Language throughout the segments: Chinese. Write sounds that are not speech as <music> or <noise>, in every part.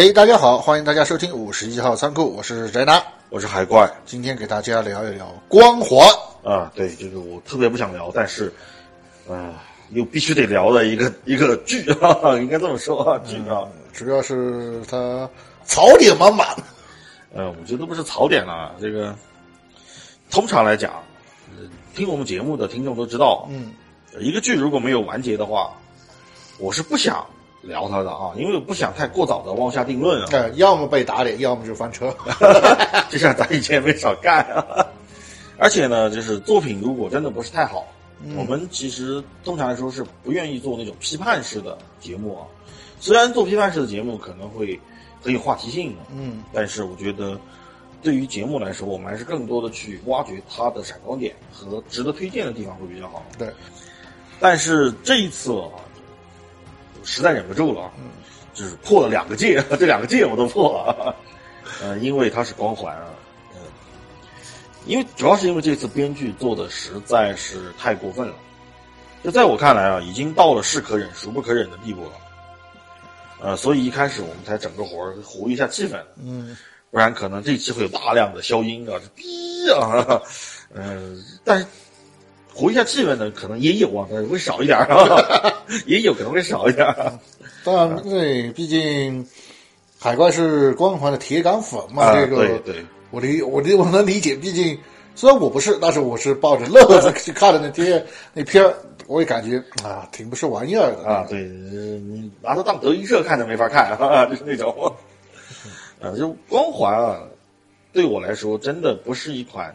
哎，大家好，欢迎大家收听五十一号仓库，我是宅男，我是海怪今天给大家聊一聊《光环》。啊，对，这个我特别不想聊，但是，啊、又必须得聊的一个 <laughs> 一个剧啊，<laughs> 应该这么说啊，剧啊，主要是它槽点满满。呃，我觉得不是槽点了，这个通常来讲，呃听我们节目的听众都知道，嗯，一个剧如果没有完结的话，我是不想聊他的啊，因为我不想太过早的妄下定论啊。对，要么被打脸，要么就翻车。这事儿咱以前没少干啊。而且呢，就是作品如果真的不是太好，我们其实通常来说是不愿意做那种批判式的节目啊。虽然做批判式的节目可能会很有话题性，嗯，但是我觉得对于节目来说，我们还是更多的去挖掘它的闪光点和值得推荐的地方会比较好。对，但是这一次啊，我实在忍不住了，啊，就是破了两个戒，<laughs> 这两个戒我都破了，<laughs> 呃，因为它是光环啊，嗯，因为主要是因为这次编剧做的实在是太过分了，就在我看来啊，已经到了是可忍孰不可忍的地步了，呃，所以一开始我们才整个活儿活一下气氛，嗯，不然可能这期会有大量的消音啊，这逼啊，嗯、<laughs> 但是活一下气氛的，可能也有啊，会少一点儿啊，<laughs> 也有可能会少一点儿。当然，对，毕竟海怪是光环的铁杆粉嘛，啊这个对对，我理我理我能理解，毕竟虽然我不是，但是我是抱着乐子 <laughs> 去看的那天那片儿，我也感觉啊，挺不是玩意儿的啊，。对，呃你拿它当德云社看都没法看啊，<laughs> 就是那种，啊，就光环啊，对我来说真的不是一款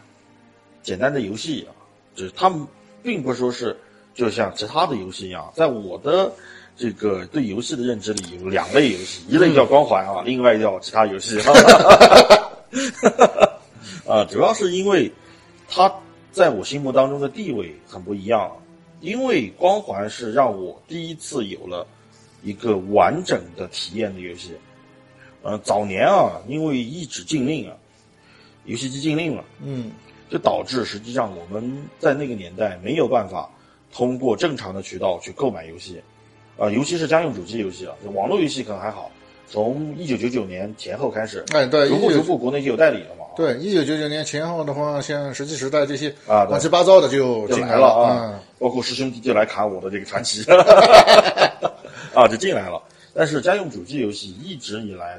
简单的游戏啊，就是他们并不是说是就像其他的游戏一样，在我的这个对游戏的认知里有两类游戏，一类叫光环啊，另外叫其他游戏。<laughs> 啊，主要是因为它在我心目当中的地位很不一样，因为光环是让我第一次有了一个完整的体验的游戏。呃，早年啊，因为一纸禁令啊，游戏机禁令了，嗯，就导致实际上我们在那个年代没有办法通过正常的渠道去购买游戏，啊、尤其是家用主机游戏啊，就网络游戏可能还好。从一九九九年前后开始，哎，对，逐步逐步国内就有代理了嘛。对一九九九年前后的话，像石器时代这些啊乱七八糟的就就进来了啊嗯，包括师兄弟就来砍我的这个传奇，<laughs> 啊，就进来了。但是家用主机游戏一直以来，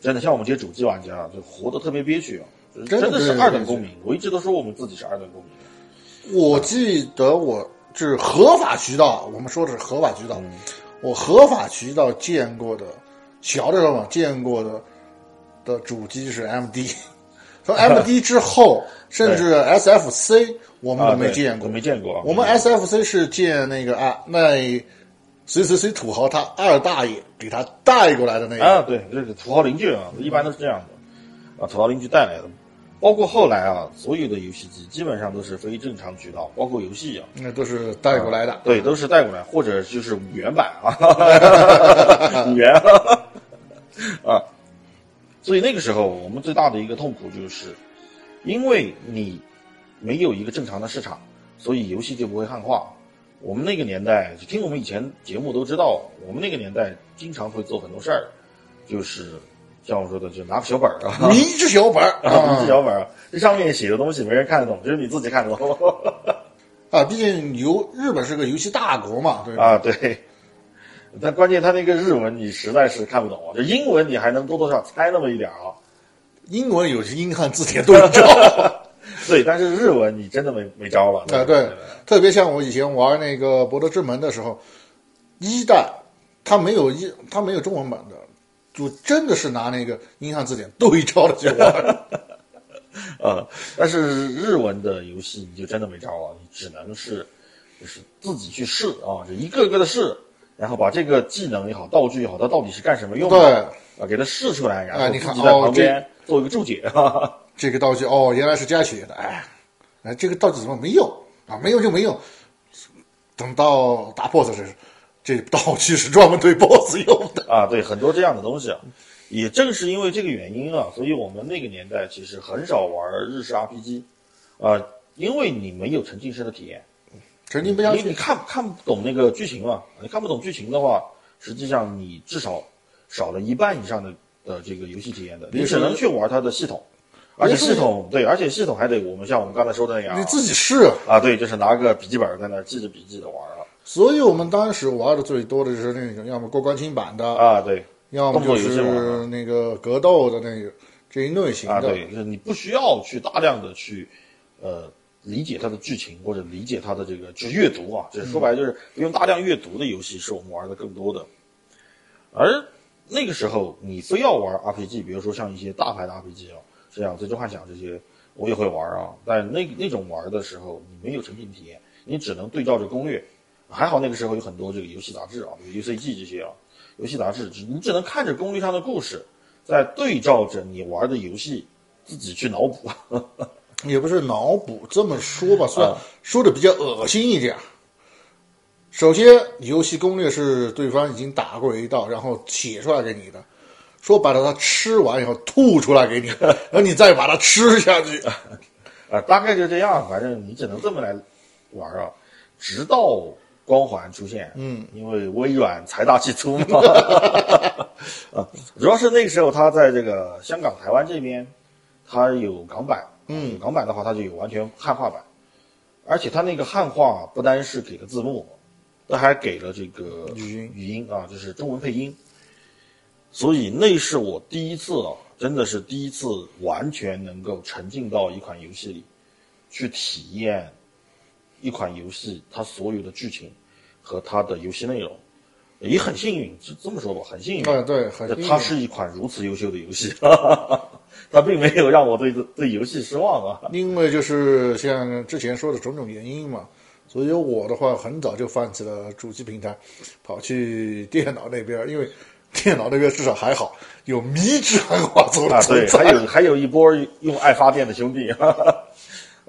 真的像我们这些主机玩家，就活得特别憋屈啊，就是真的是二等公民。我一直都说我们自己是二等公民。我记得我是合法渠道，我们说的是合法渠道。嗯我合法渠道见过的，小的时候嘛见过的的主机是 MD，从 MD 之后，甚至 SFC 我们啊，都没见过我。没见过啊。我们 SFC 是见那个啊，那谁谁谁土豪他二大爷给他带过来的那个。啊，对，这是土豪邻居啊，一般都是这样的，啊，土豪邻居带来的。包括后来啊，所有的游戏机基本上都是非正常渠道，包括游戏啊，那都是带过来的。对，都是带过来，或者就是五元版啊，<laughs> 五元啊。所以那个时候，我们最大的一个痛苦就是，因为你没有一个正常的市场，所以游戏就不会汉化。我们那个年代，听我们以前节目都知道，我们那个年代经常会做很多事儿，就是像我说的，就拿个小本儿啊，迷之小本儿啊，啊纸小本儿，这上面写的东西没人看得懂，只有你自己看得懂。<laughs> 啊！毕竟游日本是个游戏大国嘛，对吧？啊，对。但关键他那个日文你实在是看不懂啊，这英文你还能多多少少猜那么一点啊。英文有些英汉字典对照。<laughs> 对，但是日文你真的没没招了。啊，对，特别像我以前玩那个《博德之门》的时候，一代它没有一它没有中文版的，就真的是拿那个英汉字典对照的去玩。呃，<laughs> 但是日文的游戏你就真的没招了，你只能是就是自己去试啊，就一个个的试，然后把这个技能也好，道具也好，它到底是干什么用的，对啊，给它试出来，然后啊你看自己在旁边做一个注解啊。这个道具哦，原来是加血的，哎，哎，这个道具怎么没用啊？没用就没用。等到打 BOSS 时，这道具是专门对 BOSS 用的啊。对，很多这样的东西啊。也正是因为这个原因啊，所以我们那个年代其实很少玩日式 RPG，啊，因为你没有沉浸式的体验，沉浸不下去，你你看看不懂那个剧情嘛？你看不懂剧情的话，实际上你至少少了一半以上的的这个游戏体验的，你只能去玩它的系统，而且系统对，而且系统还得我们像我们刚才说的那样，你自己试啊，对，就是拿个笔记本在那记着笔记的玩啊。所以我们当时玩的最多的就是那种要么过关清版的啊，对。要么就是那个格斗的那个这一类型的，啊，对，就是你不需要去大量的去，呃，理解它的剧情或者理解它的这个，就是阅读啊，就是说白了就是不用大量阅读的游戏是我们玩的更多的。而那个时候你非要玩 RPG，比如说像一些大牌的 RPG 啊，像《最终幻想》这些，我也会玩啊。但那那种玩的时候，你没有沉浸体验，你只能对照着攻略。还好那个时候有很多这个游戏杂志啊，比如 UCG 这些啊。游戏杂志，只你只能看着攻略上的故事，在对照着你玩的游戏，自己去脑补。<laughs> 也不是脑补，这么说吧，算说的比较恶心一点。首先，游戏攻略是对方已经打过一道，然后写出来给你的，说白了，他吃完以后吐出来给你，<laughs> 然后你再把它吃下去。啊，大概就这样，反正你只能这么来玩啊，直到。光环出现，嗯，因为微软财大气粗嘛，<laughs> 啊，主要是那个时候他在这个香港、台湾这边，他有港版，嗯，港版的话他就有完全汉化版，而且他那个汉化不单是给了字幕，他还给了这个语音。语音啊，就是中文配音，所以那是我第一次啊，真的是第一次完全能够沉浸到一款游戏里，去体验一款游戏它所有的剧情。和它的游戏内容，也很幸运，就这么说吧，很幸运。对对，很它是一款如此优秀的游戏，<laughs> 它并没有让我对对游戏失望啊。因为就是像之前说的种种原因嘛，所以我的话很早就放弃了主机平台，跑去电脑那边，因为电脑那边至少还好，有迷之汉化做啊，对，还有还有一波用爱发电的兄弟。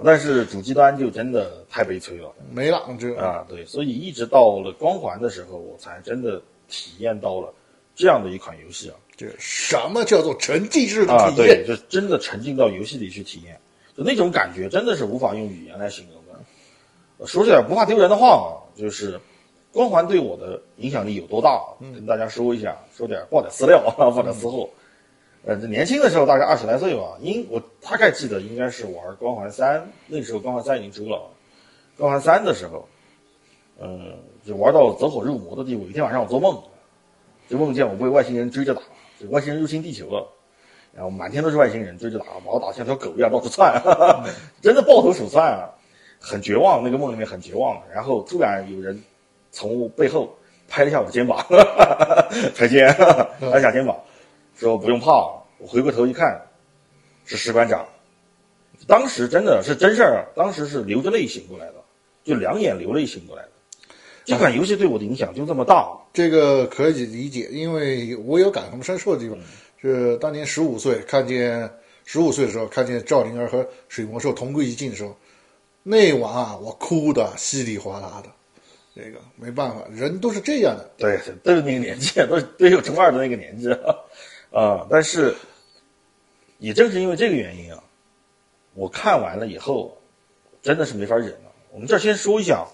但是主机端就真的太悲催了，没了这啊，对，所以一直到了光环的时候，我才真的体验到了这样的一款游戏啊。这什么叫做沉浸式的体验？对，就真的沉浸到游戏里去体验，就那种感觉真的是无法用语言来形容的。说起来不怕丢人的话啊，就是光环对我的影响力有多大？跟大家说一下，说点报点资料，报点私货。呃，这年轻的时候大概二十来岁吧，应我大概记得应该是玩《光环三》，那时候《光环三》已经出了，《光环三》的时候，嗯，就玩到走火入魔的地步。一天晚上我做梦，就梦见我被外星人追着打，就外星人入侵地球了，然后满天都是外星人追着打，把我打像条狗一样到处窜，<laughs> 真的抱头鼠窜啊，很绝望。那个梦里面很绝望，然后突然有人从背后拍了一下我的肩膀，<laughs> 拍肩，<laughs> 拍下肩膀。说不用怕，我回过头一看，是石班长。当时真的是真事儿，当时是流着泪醒过来的，就两眼流泪醒过来的。这款游戏对我的影响就这么大，这个可以理解，因为我有感同身受的地方。是当年十五岁看见，十五岁的时候看见赵灵儿和水魔兽同归于尽的时候，那晚啊，我哭的稀里哗啦的。这个没办法，人都是这样的。对，都是那个年纪，都是都有中二的那个年纪。啊！但是，也正是因为这个原因啊，我看完了以后，真的是没法忍了。我们这儿先说一下，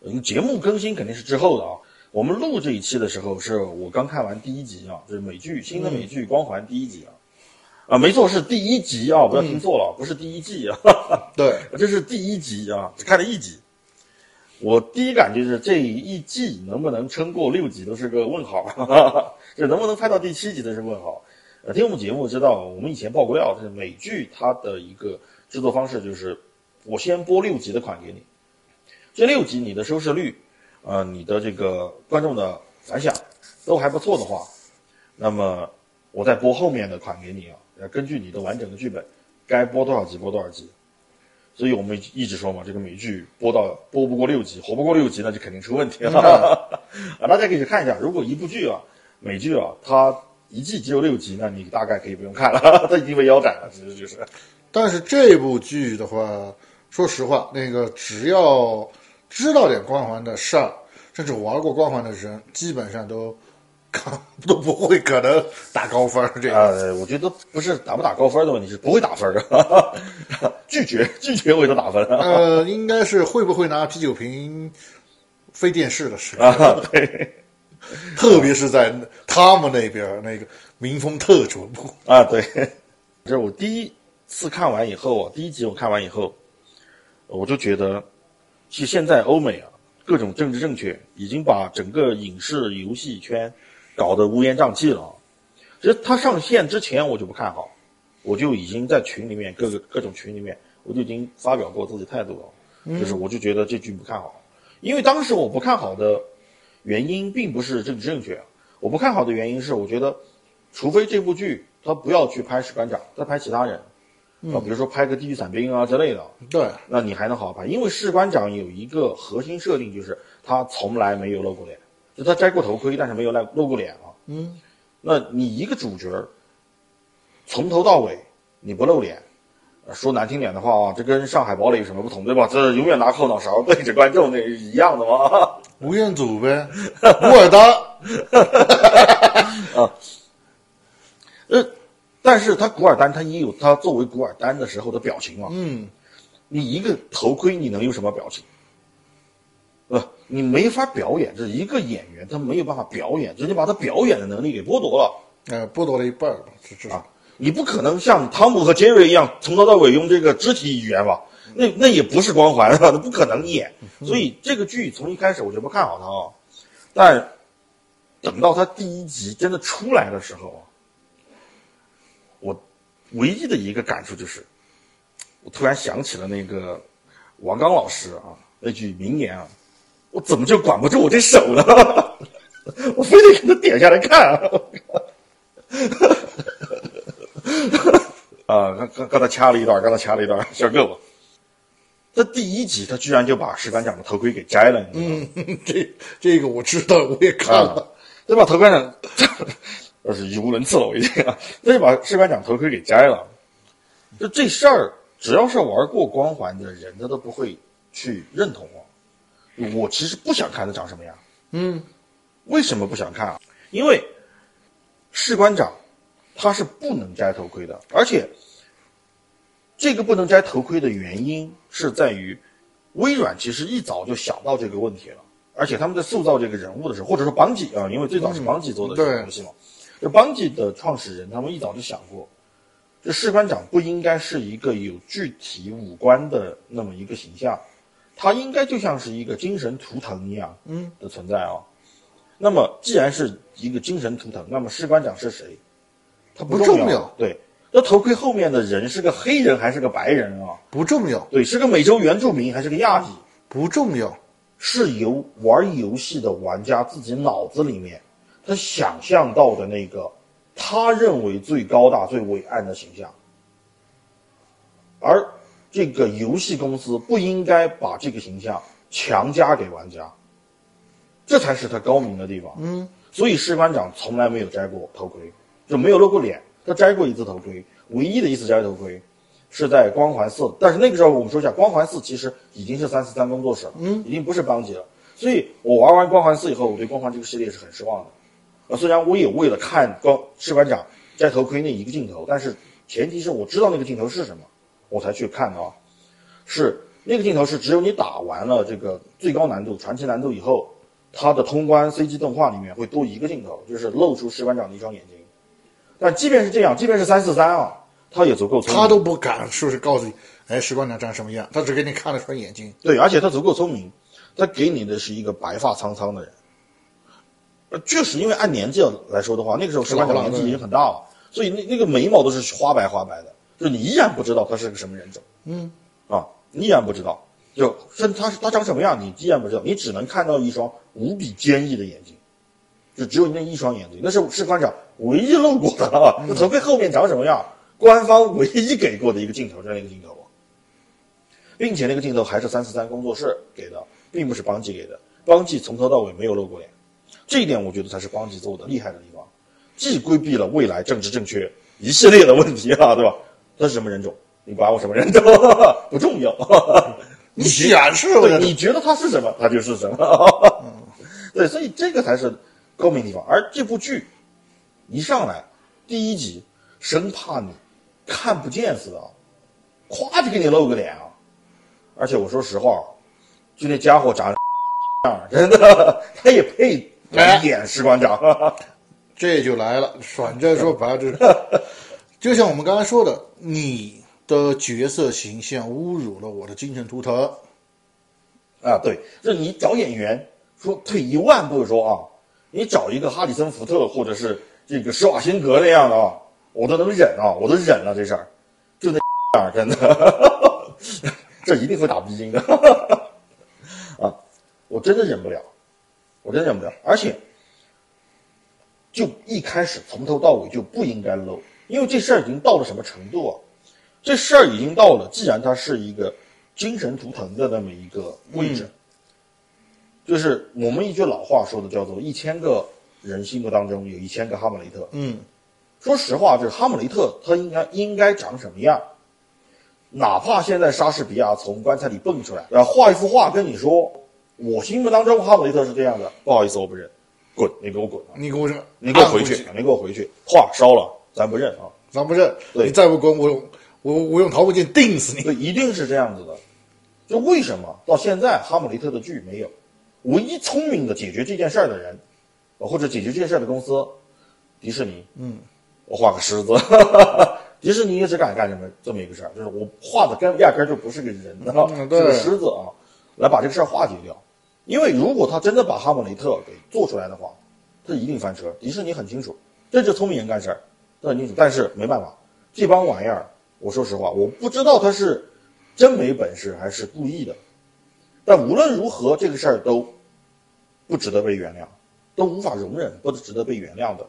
嗯，节目更新肯定是之后的啊。我们录这一期的时候，是我刚看完第一集啊，就是美剧新的美剧《光环》第一集啊。啊，没错，是第一集啊，不要听错了，不是第一季啊。<laughs> 对，这是第一集啊，只看了一集。我第一感觉是这一季能不能撑过六集都是个问号，<laughs> 这能不能拍到第七集都是问号。呃，听我们节目知道，我们以前爆过料，就是美剧它的一个制作方式就是，我先播六集的款给你，这六集你的收视率，呃，你的这个观众的反响都还不错的话，那么我再播后面的款给你啊，要根据你的完整的剧本，该播多少集播多少集。所以我们一直说嘛，这个美剧播到播不过六集，活不过六集，那就肯定出问题了。<laughs> 啊，大家可以去看一下，如果一部剧啊，美剧啊，它一季只有六集，那你大概可以不用看了，<laughs> 它已经被腰斩了，其实就是。但是这部剧的话，说实话，那个只要知道点光环的事儿，甚至玩过光环的人，基本上都看 <laughs> 都不会可能打高分儿这样。呃，我觉得不是打不打高分的问题，是不会打分的，<laughs> 拒绝拒绝我都打分。呃，<laughs> 应该是会不会拿啤酒瓶飞电视的事啊，对，特别是在他们那边那个民风特淳朴。啊，对，这是我第一次看完以后啊，第一集我看完以后，我就觉得，其实现在欧美啊，各种政治正确已经把整个影视游戏圈搞得乌烟瘴气了。啊。其实它上线之前我就不看好，我就已经在群里面各个各种群里面，我就已经发表过自己态度了，就是我就觉得这剧不看好，因为当时我不看好的原因并不是政治正确，我不看好的原因是我觉得，除非这部剧他不要去拍士官长，再拍其他人，啊，比如说拍个地狱伞兵啊之类的，对，那你还能好好拍，因为士官长有一个核心设定就是他从来没有露过脸，就他摘过头盔，但是没有露露过脸啊。嗯，那你一个主角从头到尾你不露脸，呃说难听点的话啊，这跟上海堡垒有什么不同，对吧？这永远拿后脑勺对着观众，那是一样的吗。吴彦祖呗，古尔达，<laughs> 呃，但是他古尔丹他也有他作为古尔丹的时候的表情嘛。嗯，你一个头盔你能有什么表情？呃，你没法表演，这一个演员他没有办法表演，直接把他表演的能力给剥夺了。呃，剥夺了一半儿吧，这至少。你不可能像汤姆和杰瑞一样从头到尾用这个肢体语言吧？那那也不是光环啊，<laughs> 那不可能演。<laughs> 所以这个剧从一开始我就不看好它啊，但等到它第一集真的出来的时候啊，我唯一的一个感触就是，我突然想起了那个王刚老师啊那句名言啊，我怎么就管不住我这手呢？<laughs> 我非得给他点下来看啊！<laughs> 啊，刚刚刚才掐了一段，刚才掐了一段，小胳膊。这第一集他居然就把士官长的头盔给摘了，你知道吗？嗯，<laughs> 这这个我知道，我也看了。对吧？头盔长，那是语无伦次了，我已经啊，这就把士官长头盔给摘了。就这事儿，只要是玩过光环的人，他都不会去认同我。我其实不想看他长什么样。嗯，为什么不想看啊？因为士官长他是不能摘头盔的，而且这个不能摘头盔的原因是在于微软其实一早就想到这个问题了，而且他们在塑造这个人物的时候，或者说邦吉啊，因为最早是邦吉做的这个对游戏嘛，这邦吉的创始人他们一早就想过，这士官长不应该是一个有具体五官的那么一个形象，他应该就像是一个精神图腾一样，嗯的存在啊。那么既然是一个精神图腾，那么士官长是谁？他不重重要对，那头盔后面的人是个黑人还是个白人啊？不重要，对，是个美洲原住民还是个亚裔？不重要。是由玩游戏的玩家自己脑子里面他想象到的那个他认为最高大、最伟岸的形象，而这个游戏公司不应该把这个形象强加给玩家，这才是他高明的地方。嗯，所以士官长从来没有摘过头盔，就没有露过脸。他摘过一次头盔，唯一的一次摘头盔是在光环四，但是那个时候我们说一下，光环四其实已经是三四三工作室了，嗯，已经不是邦吉了。所以我玩完光环四以后，我对光环这个系列是很失望的。呃，虽然我也为了看光士官长摘头盔那一个镜头，但是前提是我知道那个镜头是什么，我才去看的啊。是那个镜头是只有你打完了这个最高难度传奇难度以后，它的通关 CG 动画里面会多一个镜头，就是露出士官长的一双眼睛。但即便是这样，即便是三四三啊，他也足够聪明。他都不敢说是告诉你，哎，士官长长什么样，他只给你看了双眼睛。对，而且他足够聪明，他给你的是一个白发苍苍的人。呃，确实，因为按年纪来说的话，那个时候士官长年纪已经很大了，所以那那个眉毛都是花白花白的，就你依然不知道他是个什么人种嗯，啊，你依然不知道，就甚至他他长什么样，你依然不知道，你只能看到一双无比坚毅的眼睛，就只有那一双眼睛，那是士官长唯一露过的啊。那头盔后面长什么样，官方唯一给过的一个镜头就是那个镜头。并且那个镜头还是三四三工作室给的，并不是邦吉给的。邦吉从头到尾没有露过脸，这一点我觉得才是邦吉做的厉害的地方。既规避了未来政治正确一系列的问题啊，对吧？他是什么人种？你管我什么人种 <laughs> 不重要，<laughs> 你显示了，你觉得他是什么，他就是什么。<laughs> 对，所以这个才是高明地方。而这部剧一上来第一集，生怕你看不见似的，咵就给你露个脸啊！而且我说实话，就那家伙长样，真的，他也配演士官长。这就来了，反正说白了就，像我们刚才说的，你的角色形象侮辱了我的精神图腾啊！对，就你找演员，说退一万步说啊，你找一个哈里森福特或者是这个施瓦辛格那样的啊，我都能忍啊，我都忍了这事儿，就那 <laughs> 样真的，<laughs> 这一定会打鼻筋的 <laughs> 啊！我真的忍不了，我真的忍不了，而且。就一开始从头到尾就不应该露，因为这事儿已经到了什么程度啊？这事儿已经到了，既然它是一个精神图腾的那么一个位置，就是我们一句老话说的叫做“一千个人心目当中有一千个哈姆雷特”。嗯，说实话，就是哈姆雷特他应该应该长什么样？哪怕现在莎士比亚从棺材里蹦出来，然后画一幅画跟你说，我心目当中哈姆雷特是这样的，不好意思，我不认。滚！你给我滚！你给我认！你给我回去！你给我回去！画烧了，咱不认啊！咱不认！你再不滚，我用我我用桃木剑钉死你！对，一定是这样子的。就为什么到现在哈姆雷特的剧没有？唯一聪明的解决这件事儿的人，或者解决这件事儿的公司，迪士尼。嗯，我画个狮子。<laughs> 迪士尼一直敢干这么这么一个事儿，就是我画的根压根就不是个人，是个狮子啊，来把这个事儿化解掉。因为如果他真的把哈姆雷特给做出来的话，他一定翻车。迪士尼很清楚，这就聪明人干事儿，他很清楚。但是没办法，这帮玩意儿，我说实话，我不知道他是真没本事还是故意的。但无论如何，这个事儿都不值得被原谅，都无法容忍，不值得被原谅的，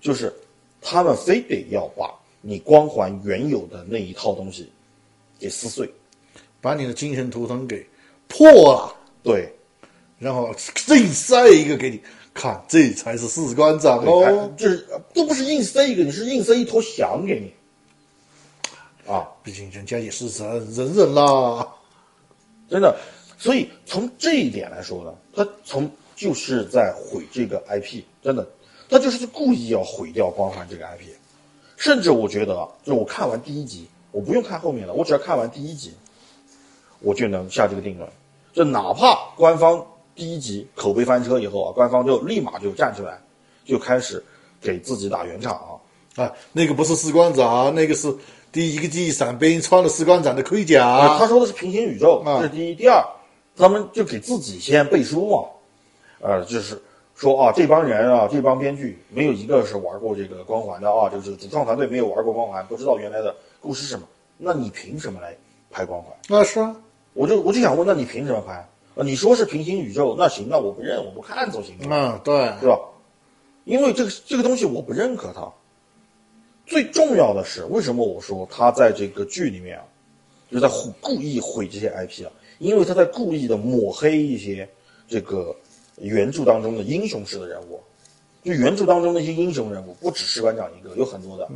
就是他们非得要把你光环原有的那一套东西给撕碎，把你的精神图腾给破了。对。然后硬塞一个给你看，这才是士官长哦。就是都不是硬塞一个，你是硬塞一坨翔给你。啊，毕竟人家也是人人人啦，真的。所以从这一点来说呢，他从就是在毁这个 IP，真的，他就是故意要毁掉光环这个 IP。甚至我觉得，就我看完第一集，我不用看后面了，我只要看完第一集，我就能下这个定论。就哪怕官方。第一集口碑翻车以后啊，官方就立马就站出来，就开始给自己打圆场啊！啊，那个不是士官长，那个是第一个季伞兵穿了士官长的盔甲。他说的是平行宇宙，这是第一。第二，咱们就给自己先背书嘛，呃，就是说啊，这帮人啊，这帮编剧没有一个是玩过这个光环的啊，就是主创团队没有玩过光环，不知道原来的故事是什么。那你凭什么来拍光环？那是啊，我就我就想问，那你凭什么拍？你说是平行宇宙，那行，那我不认，我不看总行了。嗯，对，对吧？因为这个这个东西我不认可它。最重要的是，为什么我说他在这个剧里面啊，就在故意毁这些 IP 啊？因为他在故意的抹黑一些这个原著当中的英雄式的人物。就原著当中那些英雄人物，不只是馆长一个，有很多的。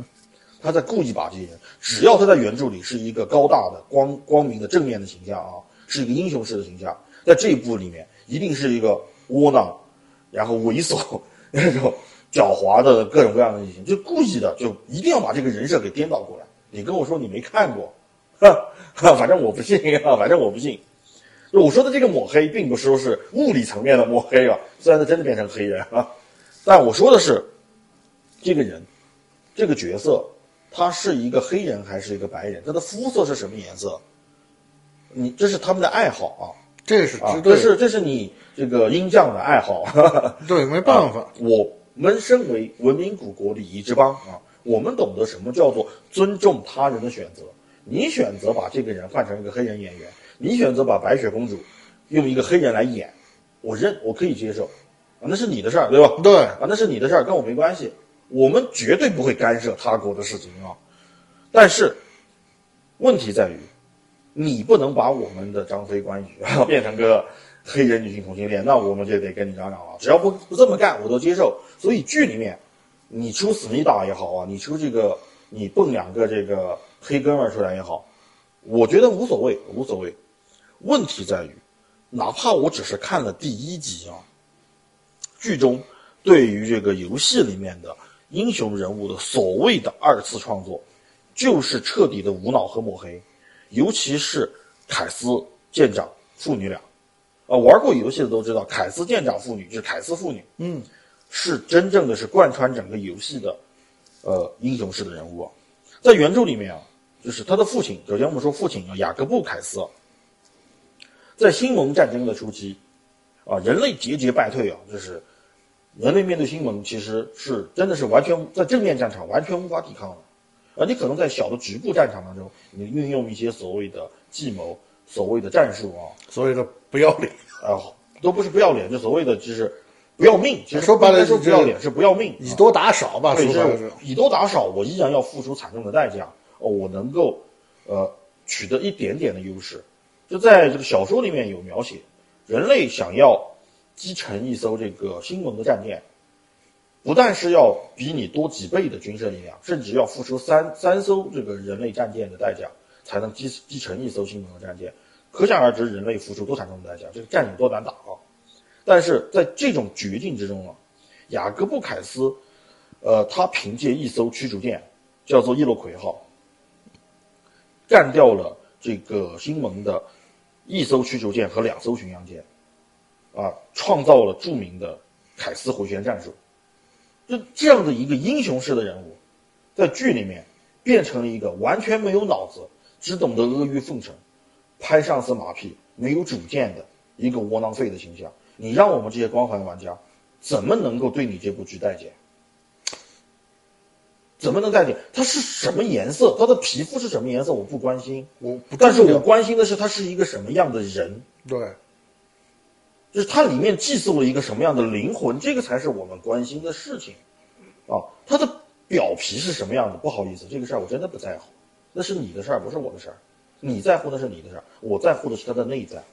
他在故意把这些人，只要他在原著里是一个高大的、光光明的、正面的形象啊，是一个英雄式的形象。在这一部里面，一定是一个窝囊，然后猥琐那种狡猾的各种各样的类型，就故意的，就一定要把这个人设给颠倒过来。你跟我说你没看过，哈，反正我不信啊，反正我不信。我说的这个抹黑，并不是说是物理层面的抹黑啊，虽然他真的变成黑人啊，但我说的是，这个人，这个角色，他是一个黑人还是一个白人？他的肤色是什么颜色？你这是他们的爱好啊。这是啊，这是这是你这个鹰将的爱好，<laughs> 对，没办法。我们身为文明古国礼仪之邦啊，我们懂得什么叫做尊重他人的选择。你选择把这个人换成一个黑人演员，你选择把白雪公主用一个黑人来演，我认我可以接受，啊，那是你的事儿，对吧？对，啊，那是你的事儿，跟我没关系。我们绝对不会干涉他国的事情啊。但是问题在于。你不能把我们的张飞、关羽 <laughs> 变成个黑人女性同性恋，那我们就得跟你嚷嚷了。只要不不这么干，我都接受。所以剧里面，你出思密达也好啊，你出这个你蹦两个这个黑哥们儿出来也好，我觉得无所谓，无所谓。问题在于，哪怕我只是看了第一集啊，剧中对于这个游戏里面的英雄人物的所谓的二次创作，就是彻底的无脑和抹黑，尤其是凯斯舰长父女俩，啊，玩过游戏的都知道，凯斯舰长父女就是凯斯父女，嗯，是真正的是贯穿整个游戏的，呃，英雄式的人物啊。在原著里面啊，就是他的父亲，首先我们说父亲啊，雅各布·凯斯，在新盟战争的初期，啊，人类节节败退啊，就是人类面对新盟其实是真的是完全在正面战场完全无法抵抗的，啊，你可能在小的局部战场当中，你运用一些所谓的计谋、所谓的战术啊，所谓的不要脸，啊，都不是不要脸，就所谓的就是不要命。其实说白了说就是不要脸是不要命，以多打少吧，对，就是。是以多打少，我依然要付出惨重的代价。哦，我能够呃取得一点点的优势。就在这个小说里面有描写，人类想要击沉一艘这个新盟的战舰，不但是要比你多几倍的军事力量，甚至要付出三三艘这个人类战舰的代价，才能击击沉一艘新盟的战舰。可想而知，人类付出多惨重的代价，这个战有多难打啊！但是在这种绝境之中啊，雅各布·凯斯，呃，他凭借一艘驱逐舰，叫做伊洛魁号，干掉了这个新盟的一艘驱逐舰和两艘巡洋舰，啊，创造了著名的凯斯回旋战术。就这样的一个英雄式的人物，在剧里面变成了一个完全没有脑子、只懂得阿谀奉承、拍上司马屁、没有主见的一个窝囊废的形象。你让我们这些光环玩家怎么能够对你这部剧待见？怎么能待见？他是什么颜色？他的皮肤是什么颜色？我不关心，我不但是我关心的是他是一个什么样的人，对，就是他里面寄宿了一个什么样的灵魂，这个才是我们关心的事情。啊，他的表皮是什么样的？不好意思，这个事儿我真的不在乎，那是你的事儿，不是我的事儿。你在乎的是你的事儿，我在乎的是他的内在。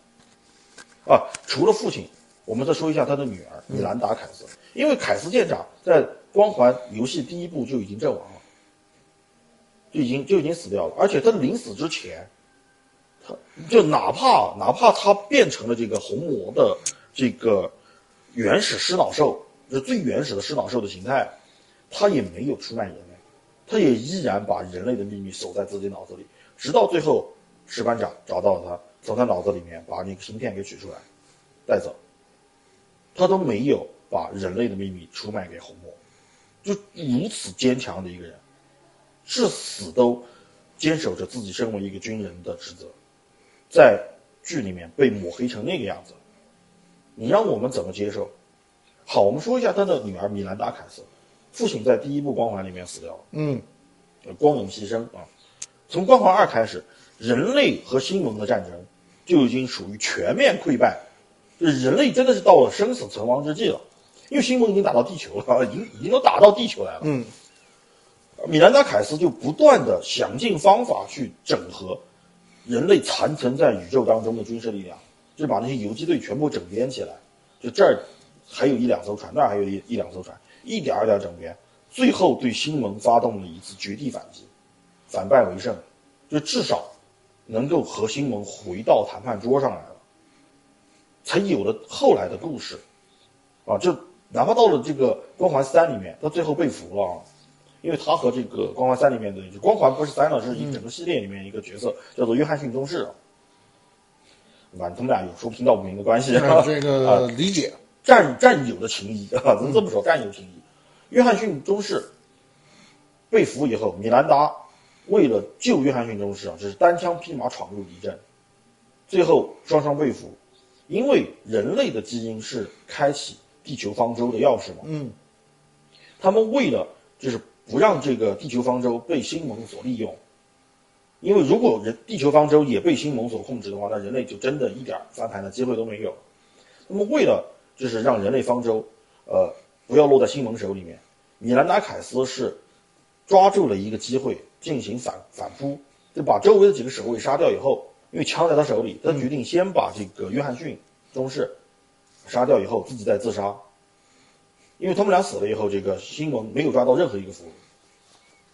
啊，除了父亲，我们再说一下他的女儿米兰达·凯斯，因为凯斯舰长在光环游戏第一部就已经阵亡了，就已经就已经死掉了，而且他临死之前，就哪怕哪怕他变成了这个红魔的这个原始尸脑兽，就最原始的尸脑兽的形态，他也没有出卖人类，他也依然把人类的秘密守在自己脑子里，直到最后石班长找到了他，从他脑子里面把那个芯片给取出来，带走，他都没有把人类的秘密出卖给红魔，就如此坚强的一个人，至死都坚守着自己身为一个军人的职责，在剧里面被抹黑成那个样子，你让我们怎么接受？好，我们说一下他的女儿米兰达·凯斯，父亲在第一部《光环》里面死掉了，嗯，呃光荣牺牲啊。从《光环二》开始，人类和星盟的战争就已经属于全面溃败，就是人类真的是到了生死存亡之际了，因为星盟已经打到地球了，<laughs> 已经已经都打到地球来了。嗯，米兰达·凯斯就不断的想尽方法去整合人类残存在宇宙当中的军事力量，就把那些游击队全部整编起来，就这儿还有一两艘船，那儿还有一一两艘船，一点儿点儿整编，最后对星盟发动了一次绝地反击，反败为胜，就至少能够和星盟回到谈判桌上来了，才有了后来的故事，啊，就哪怕到了这个光环三里面，他最后被俘了啊。因为他和这个《光环三》里面的，就光环不是三了，是一整个系列里面一个角色，叫做约翰逊中士，反正他们俩有说不清道不明的关系。那 <laughs> 这个 <laughs> 理解，战战友的情谊 <laughs> 啊，咱们这么说，战友情谊。约翰逊中士被俘以后，米兰达为了救约翰逊中士啊，就是单枪匹马闯入敌阵，最后双双被俘。因为人类的基因是开启地球方舟的钥匙嘛，嗯，他们为了就是不让这个地球方舟被星盟所利用，因为如果人地球方舟也被星盟所控制的话，那人类就真的一点翻盘的机会都没有。那么为了就是让人类方舟，呃，不要落在星盟手里面，米兰达凯斯是抓住了一个机会进行反反扑，就把周围的几个守卫杀掉以后，因为枪在他手里，他决定先把这个约翰逊中士杀掉以后，自己再自杀。因为他们俩死了以后，这个新蒙没有抓到任何一个俘虏，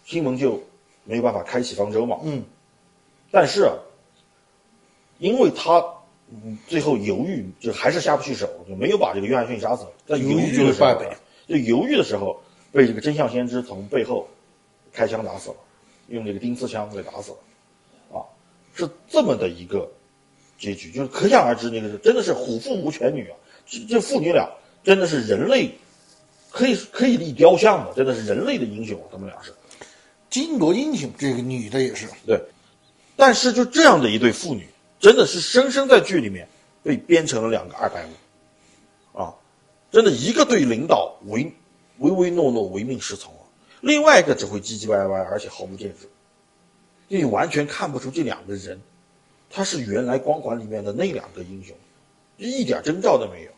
新蒙就没有办法开启方舟嘛。嗯，但是啊，因为他嗯最后犹豫，就还是下不去手，就没有把这个约翰逊杀死。在犹豫的时候犹败北，就犹豫的时候，被这个真相先知从背后开枪打死了，用这个钉刺枪给打死了，啊，是这么的一个结局，就是可想而知，那个是真的是虎父无犬女啊，这这父女俩真的是人类可以可以立雕像嘛，真的是人类的英雄，他们俩是。巾帼英雄，这个女的也是，对，但是就这样的一对父女，真的是生生在剧里面被编成了两个二百五，啊，真的一个对领导唯唯唯诺诺、唯命是从啊，另外一个只会唧唧歪歪，而且毫无建树，你完全看不出这两个人，他是原来光环里面的那两个英雄，一点征兆都没有，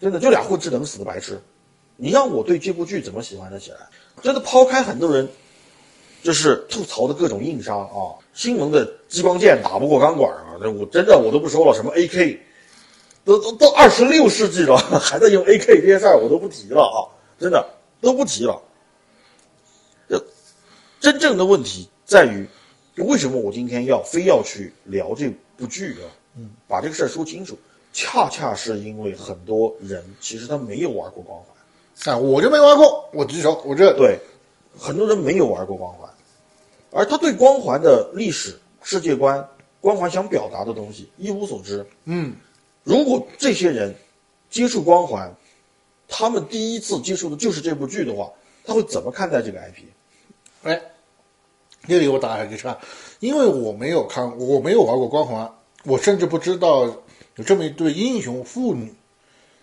真的就俩混吃等死的白痴，你让我对这部剧怎么喜欢得起来？真的抛开很多人就是吐槽的各种硬伤啊，新闻的激光剑打不过钢管啊，那我真的我都不说了，什么 AK，都都都二十六世纪了，<laughs> 还在用 AK 这些事儿我都不提了啊，真的都不提了。这真正的问题在于，为什么我今天要非要去聊这部剧啊？嗯，把这个事儿说清楚，恰恰是因为很多人其实他没有玩过光环。啊，我就没玩过，我举手，我这对，很多人没有玩过光环，而他对光环的历史、世界观、光环想表达的东西一无所知。嗯，如果这些人接触光环，他们第一次接触的就是这部剧的话，他会怎么看待这个 IP？哎，这里我打一个岔，因为我没有看，我没有玩过光环，我甚至不知道有这么一对英雄父女。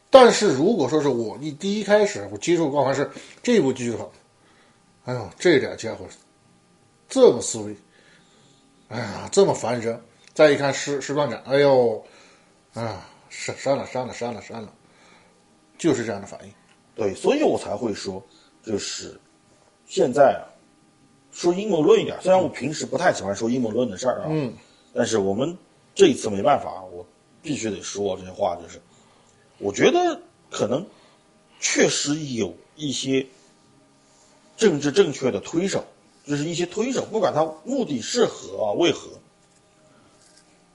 但是如果说是我一第一开始我接触光环是这部剧的话，哎呦，这俩家伙这么思维，哎呀，这么烦人。再一看师师段长，哎呦，啊，删删了删了删了删了，就是这样的反应。对，所以我才会说，就是现在啊，说阴谋论一点，虽然我平时不太喜欢说阴谋论的事儿啊，嗯，但是我们这一次没办法，我必须得说这些话，就是我觉得可能确实有一些政治正确的推手，就是一些推手，不管他目的是何啊，为何，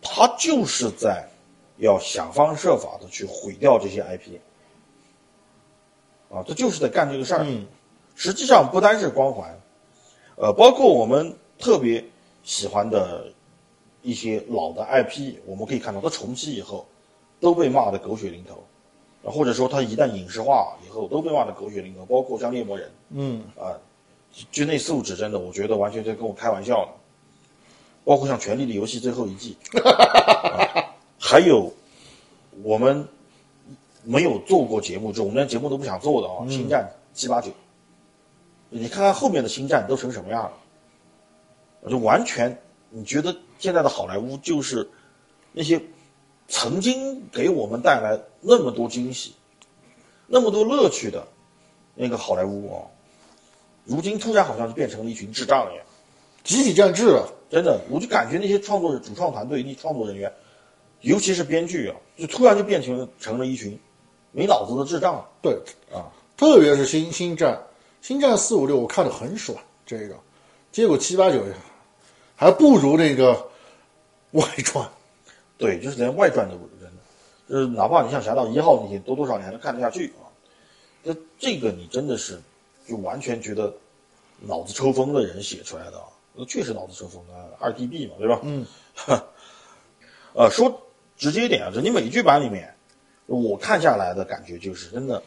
他就是在要想方设法的去毁掉这些 IP。啊，他就是在干这个事儿。嗯，实际上不单是光环，呃，包括我们特别喜欢的一些老的 IP，我们可以看到，它重启以后都被骂的狗血淋头，啊，或者说它一旦影视化以后都被骂的狗血淋头，包括像猎魔人，嗯，啊，就那素质真的，我觉得完全在跟我开玩笑呢。包括像《权力的游戏》最后一季，<laughs> 啊还有我们没有做过节目，就我们连节目都不想做的啊，星战》七八九，你看看后面的《星战》都成什么样了，我就完全你觉得现在的好莱坞就是那些曾经给我们带来那么多惊喜、那么多乐趣的那个好莱坞啊，如今突然好像就变成了一群智障一样。集体战智了。真的，我就感觉那些创作者、主创团队、那创作人员，尤其是编剧啊，就突然就变成成了一群没脑子的智障对，啊！特别是星星战，星战四五六我看的很爽，这个，结果七八九还不如那个外传。对，就是连外传都不如，真的，就是哪怕你像《侠盗一号》那些，多多少少你还能看得下去啊。那这个你真的是就完全觉得脑子抽风的人写出来的啊，那确实脑子抽风啊，二 DB 嘛，对吧？嗯，呃，<laughs> 说直接一点啊，就你美剧版里面，我看下来的感觉就是真的，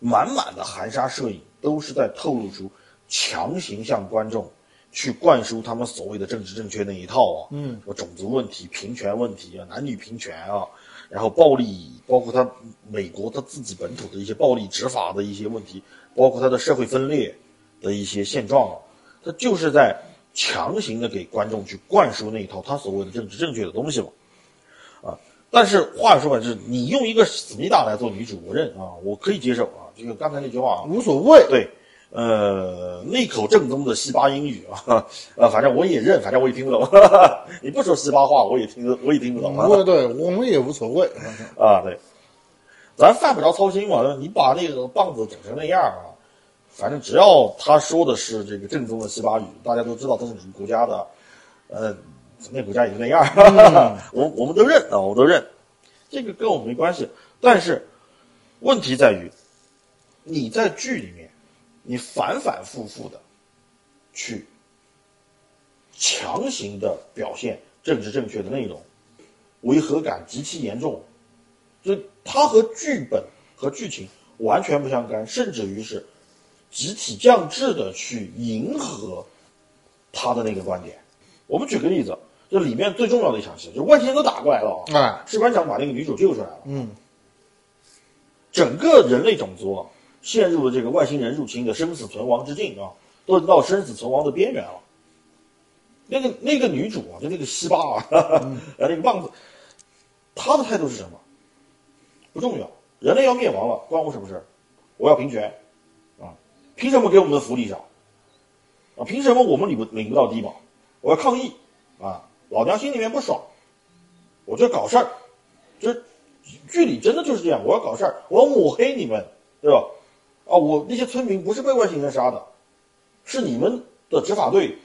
满满的含沙射影，都是在透露出强行向观众去灌输他们所谓的政治正确那一套啊，嗯，什么种族问题、平权问题啊、男女平权啊，然后暴力，包括他美国他自己本土的一些暴力执法的一些问题，包括他的社会分裂的一些现状啊，他就是在强行的给观众去灌输那一套他所谓的政治正确的东西嘛。啊，但是话说回来，就是你用一个思密达来做女主，我认啊，我可以接受啊。这个刚才那句话啊，无所谓。对，呃，那口正宗的西巴英语啊，<laughs> 呃，反正我也认，反正我也听不懂。<laughs> 你不说西巴话，我也听，我也听不懂啊。对对，我们也无所谓。啊，对。咱犯不着操心嘛。你把那个棒子整成那样啊，反正只要他说的是这个正宗的西巴语，大家都知道他是哪个国家的，呃，那国家也就那样，<laughs> 我我们都认啊，我们都认，这个跟我们没关系。但是问题在于，你在剧里面，你反反复复的去强行的表现政治正确的内容，违和感极其严重。就它和剧本和剧情完全不相干，甚至于是集体降智的去迎合他的那个观点。我们举个例子，就里面最重要的一场戏，就外星人都打过来了，哎，士官长把那个女主救出来了，嗯，整个人类种族啊，陷入了这个外星人入侵的生死存亡之境啊，都到生死存亡的边缘了。那个那个女主啊，就那个西巴啊，<laughs> 呃，那个棒子，她的态度是什么？不重要，人类要灭亡了，关我什么事儿？我要平权，啊，凭什么给我们的福利少？啊，凭什么我们领不领不到低保？我要抗议，啊，老娘心里面不爽，我就搞事儿，就是剧里真的就是这样，我要搞事儿，我要抹黑你们，对吧？啊，我那些村民不是被外星人杀的，是你们的执法队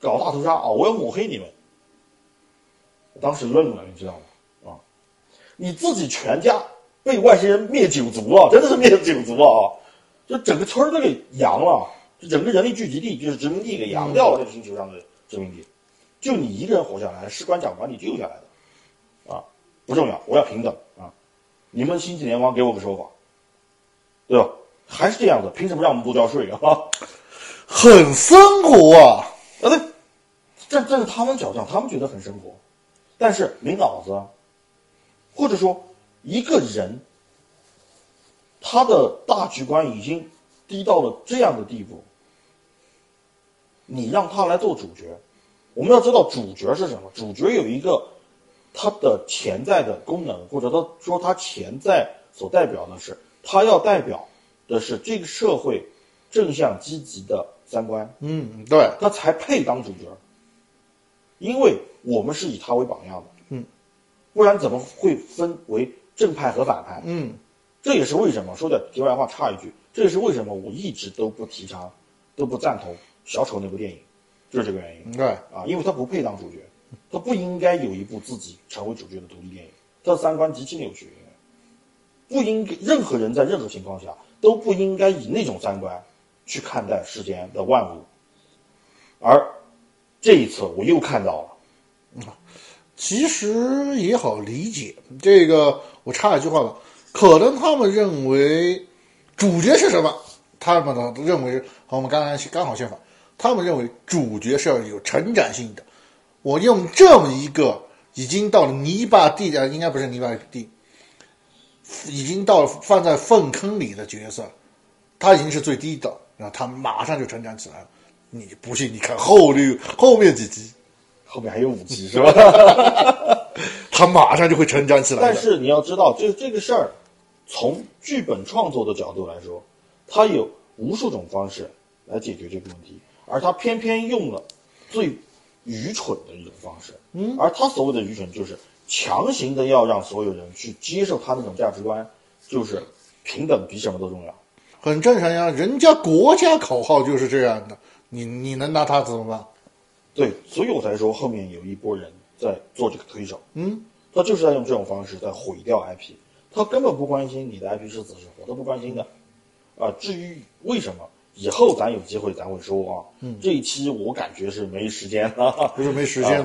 搞大屠杀啊！我要抹黑你们。当时愣了，你知道吗？啊，你自己全家被外星人灭九族了，真的是灭九族了啊！就整个村儿都给扬了，就整个人类聚集地就是殖民地给扬掉了，这个星球上的殖民地，就你一个人活下来，士官长把你救下来的，啊，不重要，我要平等啊！你们星际联邦给我个说法，对吧？还是这样子，凭什么让我们多交税啊？<laughs> 很生活啊，啊，对，这这是他们脚上，他们觉得很生活，但是没脑子啊，或者说一个人，他的大局观已经低到了这样的地步，你让他来做主角，我们要知道主角是什么？主角有一个他的潜在的功能，或者他说他潜在所代表的是，他要代表的是这个社会正向积极的三观。嗯，对，他才配当主角，因为我们是以他为榜样的，嗯，不然怎么会分为正派和反派？嗯，这也是为什么说点题外话插一句，这也是为什么我一直都不提倡，都不赞同小丑那部电影，就是这个原因对，啊，因为他不配当主角，他不应该有一部自己成为主角的独立电影，他的三观极其扭曲，不应该任何人在任何情况下都不应该以那种三观去看待世间的万物，而这一次我又看到了，其实也好理解。这个我插一句话吧，可能他们认为主角是什么？他们呢认为和我们刚才刚好相反，他们认为主角是要有成长性的。我用这么一个已经到了泥巴地的，应该不是泥巴地，已经到了放在粪坑里的角色，他已经是最低的，然后他马上就成长起来了。你不信？你看后六后面几集，后面还有五集是吧？<laughs> 他马上就会成长起来。但是你要知道，就是这个事儿，从剧本创作的角度来说，他有无数种方式来解决这个问题，而他偏偏用了最愚蠢的一种方式。嗯，而他所谓的愚蠢，就是强行的要让所有人去接受他那种价值观，就是平等比什么都重要。很正常呀，人家国家口号就是这样的，你你能拿他怎么办？对，所以我才说后面有一波人在做这个推手，嗯，他就是在用这种方式在毁掉 IP，他根本不关心你的 IP 是死是活，他不关心的。啊，至于为什么，以后咱有机会咱会说啊。嗯，这一期我感觉是没时间了，不是没时间，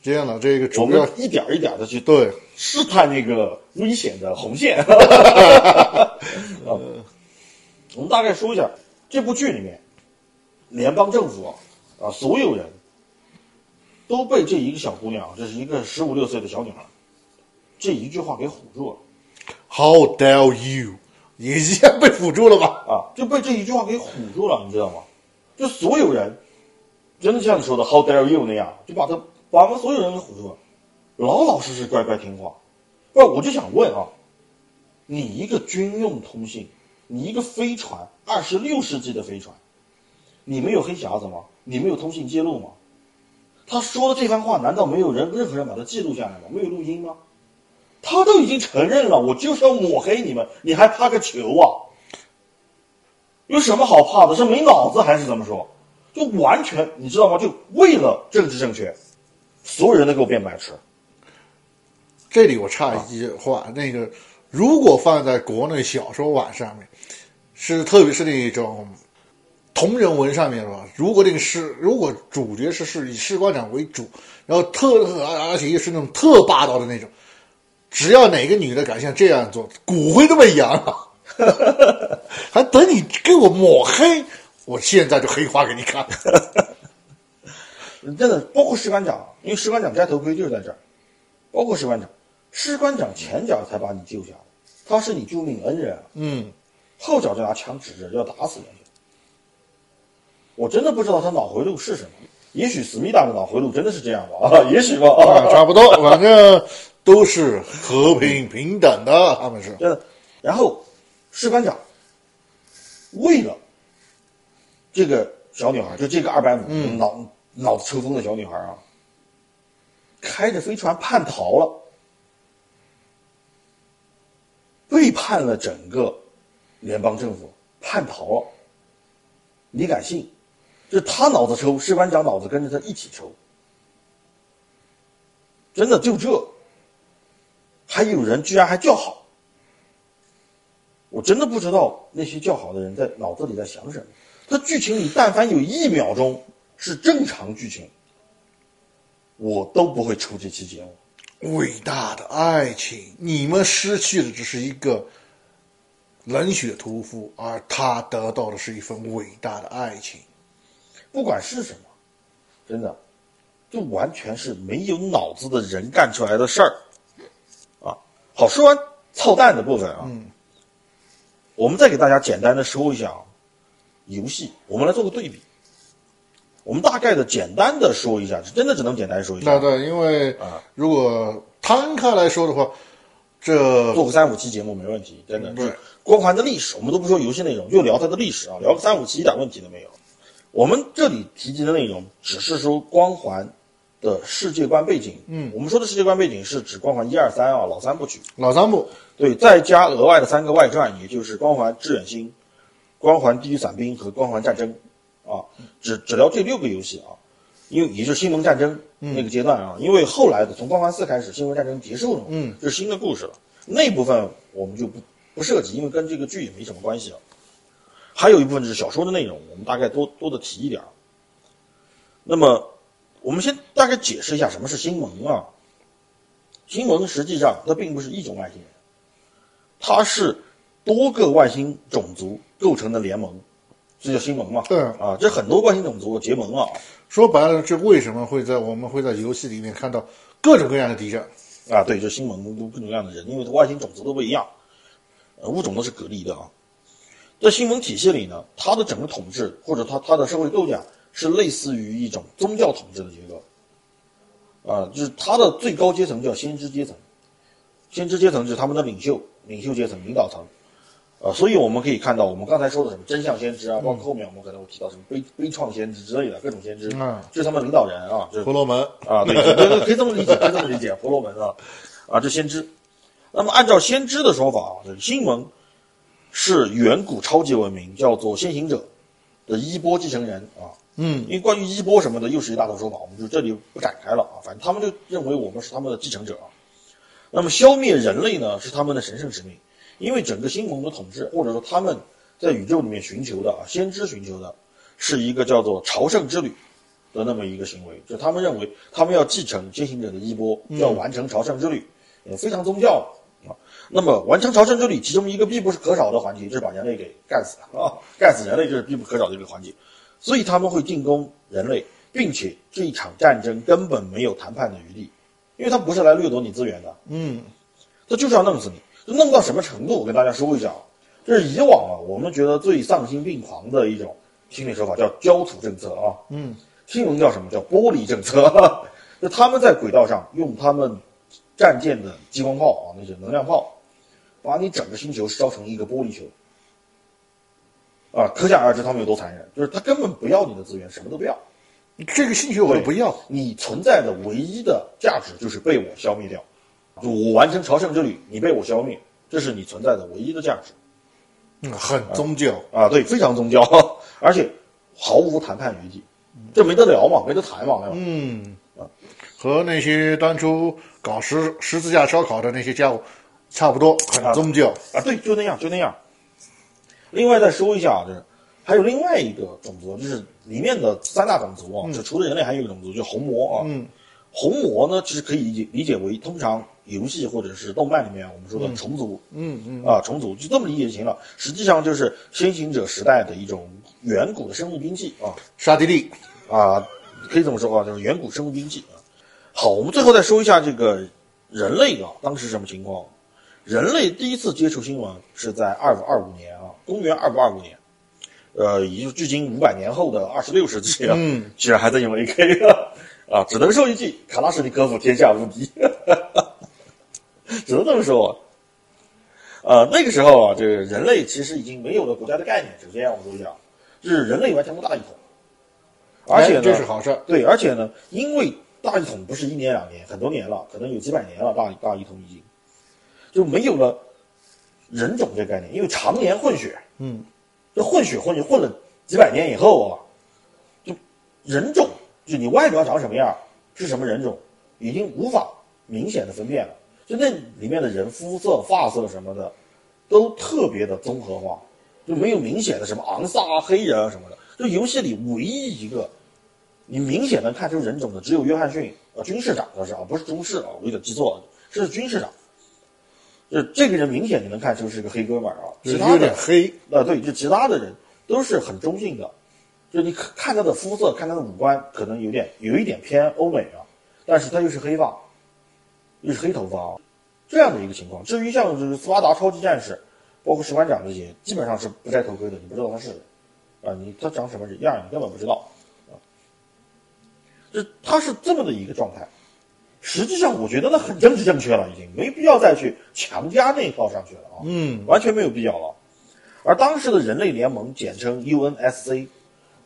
这样的这个我主要们一点儿一点的去对，试探那个危险的红线。<laughs> 啊，我们大概说一下这部剧里面，联邦政府啊，啊，所有人都被这一个小姑娘，这是一个十五六岁的小女孩，这一句话给唬住了 How dare you？也一样被唬住了吧？啊，就被这一句话给唬住了，你知道吗？就所有人，真的像你说的 “How dare you” 那样，就把他把我们所有人给唬住了，老老实实乖乖听话。不，我就想问啊，你一个军用通信，你一个飞船，二十六世纪的飞船，你没有黑匣子吗？你没有通信记录吗？他说的这番话，难道没有人任何人把它记录下来吗？没有录音吗？他都已经承认了，我就是要抹黑你们，你还怕个球啊？有什么好怕的？是没脑子还是怎么说？就完全你知道吗？就为了政治正确，所有人都给我变白痴。这里我插一句话，那个如果放在国内小说网上面，是特别是那种同人文上面是吧？如果那个是如果主角是是以士官长为主，然后特而且又是那种特霸道的那种，只要哪个女的敢像这样做，骨灰都被扬了，<laughs> 还等你给我抹黑，我现在就黑化给你看。真的，包括士官长，因为士官长摘头盔就是在这儿，包括士官长，士官长前脚才把你救下来，他是你救命恩人啊，嗯，后脚就拿枪指着要打死人家。我真的不知道他脑回路是什么，也许思密达的脑回路真的是这样吧啊，<laughs> 也许吧，啊，<laughs> 差不多，反正都是和平平等的，他们是。真的。然后士官长为了这个小女孩，就这个二百五脑脑子抽风的小女孩啊，开着飞船叛逃了，背叛了整个联邦政府，叛逃了。你敢信？就是他脑子抽，士官长脑子跟着他一起抽。真的就这，还有人居然还叫好。我真的不知道那些叫好的人在脑子里在想什么。他剧情里但凡有一秒钟是正常剧情，我都不会出这期节目。伟大的爱情，你们失去的只是一个冷血屠夫，而他得到的是一份伟大的爱情。不管是什么，真的，就完全是没有脑子的人干出来的事儿，啊！好，说完操蛋的部分啊，嗯，我们再给大家简单的说一下啊，游戏，我们来做个对比。我们大概的简单的说一下，是真的只能简单说一下。那对，因为啊如果摊开来说的话，这做个三五期节目没问题，真的。对光环的历史，我们都不说游戏内容，就聊它的历史啊，聊个三五期一点问题都没有。我们这里提及的内容只是说光环的世界观背景。嗯我们说的世界观背景是指光环一二三啊，老三部曲。老三部，对，再加额外的三个外传，也就是光环致远星、光环地狱伞兵和光环战争啊，只只聊这六个游戏啊，因为也就是星盟战争那个阶段啊，因为后来的从光环四开始，星盟战争结束了嘛，嗯，这是新的故事了，那部分我们就不不涉及，因为跟这个剧也没什么关系啊。还有一部分就是小说的内容，我们大概多多的提一点儿。那么，我们先大概解释一下什么是星盟啊。星盟实际上它并不是一种外星人，它是多个外星种族构成的联盟，这叫新盟嘛？对啊，这很多外星种族结盟啊。说白了，这为什么会在我们会在游戏里面看到各种各样的敌人？啊，对，这新盟都各种各样的人，因为它外星种族都不一样，呃，物种都是隔离的啊。在新盟体系里呢，它的整个统治或者它它的社会构架是类似于一种宗教统治的结构，啊，就是它的最高阶层叫先知阶层，先知阶层就是他们的领袖、领袖阶层、领导层，呃，所以我们可以看到，我们刚才说的什么真相先知啊，包括后面我们可能会提到什么悲悲怆先知之类的各种先知，嗯这是他们领导人啊，就是婆罗门，啊，对对对，可以这么理解，可以这么理解，婆罗门啊，啊，这先知。那么按照先知的说法啊，这个星盟是远古超级文明叫做先行者的衣钵继承人啊。嗯因为关于衣钵什么的，又是一大套说法，我们就这里不展开了啊。反正他们就认为我们是他们的继承者啊。那么消灭人类呢，是他们的神圣使命，因为整个星盟的统治，或者说他们在宇宙里面寻求的啊，先知寻求的，是一个叫做朝圣之旅的那么一个行为，就他们认为他们要继承先行者的衣钵，要完成朝圣之旅，也非常宗教啊。那么完成朝圣之旅，其中一个必不可少的环节就是把人类给干死啊，干死人类就是必不可少的一个环节。所以他们会进攻人类，并且这一场战争根本没有谈判的余地，因为他不是来掠夺你资源的，嗯他就是要弄死你。就弄到什么程度？我跟大家说一下啊，就是以往啊我们觉得最丧心病狂的一种心理手法，叫焦土政策啊。嗯，新闻叫什么叫玻璃政策？<laughs> 就他们在轨道上用他们战舰的激光炮啊，那些能量炮，把你整个星球烧成一个玻璃球。啊，可想而知他们有多残忍，就是他根本不要你的资源，什么都不要，这个星球我都不要。你存在的唯一的价值就是被我消灭掉。就我完成朝圣之旅，你被我消灭，这是你存在的唯一的价值。嗯，很宗教啊，对，非常宗教，<laughs> 而且毫无谈判余地，这没得聊嘛，没得谈嘛，嗯，啊，和那些当初搞十十字架烧烤的那些家伙差不多，很宗教啊，对，就那样，就那样。另外再说一下，就是还有另外一个种族，就是里面的三大种族啊，就除了人类，还有一个种族，就是红魔啊。嗯，红魔呢，其实可以理解理解为通常。游戏或者是动漫里面我们说的重组，嗯嗯啊重组就这么理解就行了。实际上就是先行者时代的一种远古的生物兵器啊，沙地利啊，可以这么说啊，就是远古生物兵器啊。好，我们最后再说一下这个人类啊，当时什么情况？人类第一次接触新闻是在二五二五年啊，公元二五二五年，呃，也就距今五百年后的二十六世纪啊，嗯，居然还在用 AK 啊，只能说一句，卡拉什尼科夫天下无敌。只能这么说，呃，那个时候啊，这个人类其实已经没有了国家的概念。首先，我说一下，就是人类完成了大一统，而且呢，这是好事。对，而且呢，因为大一统不是一年两年，很多年了，可能有几百年了，大大一统已经就没有了人种这概念，因为常年混血，嗯，这混血混血混了几百年以后啊，就人种就你外表长什么样，是什么人种，已经无法明显的分辨了。就那里面的人肤色、发色什么的，都特别的综合化，就没有明显的什么昂萨黑人啊什么的。就游戏里唯一一个你明显能看出人种的，只有约翰逊呃，军事长倒是啊，不是中士啊，我有点记错了，是军事长。就这个人明显你能看出是个黑哥们儿啊，其他有点黑啊，对，就其他的人都是很中性的，就你看他的肤色，看他的五官，可能有点有一点偏欧美啊，但是他又是黑发。又是黑头发，这样的一个情况。至于像就是斯巴达超级战士，包括士官长这些，基本上是不戴头盔的，你不知道他是谁，啊，你他长什么样你根本不知道，啊，这他是这么的一个状态。实际上，我觉得那很政治正确了，已经没必要再去强加那一套上去了啊，嗯，完全没有必要了。而当时的人类联盟，简称 UNSC，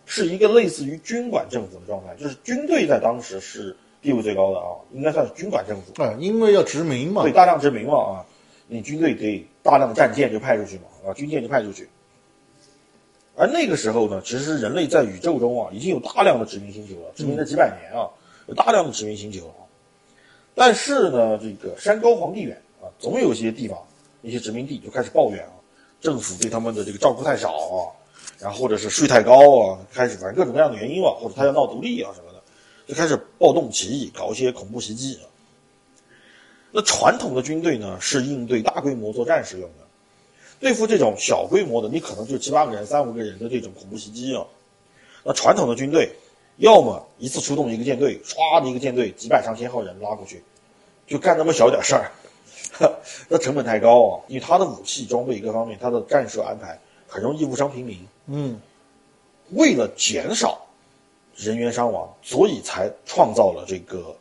是一个类似于军管政府的状态，就是军队在当时是。地位最高的啊，应该算是军管政府啊，因为要殖民嘛，对，大量殖民嘛啊，你军队得大量的战舰就派出去嘛啊，军舰就派出去。而那个时候呢，其实人类在宇宙中啊，已经有大量的殖民星球了，殖民了几百年啊，有大量的殖民星球啊。但是呢，这个山高皇帝远啊，总有些地方一些殖民地就开始抱怨啊，政府对他们的这个照顾太少啊，然后或者是税太高啊，开始反正各种各样的原因吧，或者他要闹独立啊什么的。就开始暴动起义，搞一些恐怖袭击。那传统的军队呢，是应对大规模作战使用的。对付这种小规模的，你可能就七八个人、三五个人的这种恐怖袭击啊。那传统的军队，要么一次出动一个舰队，唰的一个舰队几百上千号人拉过去，就干那么小点事儿，<laughs> 那成本太高啊。因为他的武器装备各方面，他的战术安排很容易误伤平民。嗯，为了减少。人员伤亡，所以才创造了这个，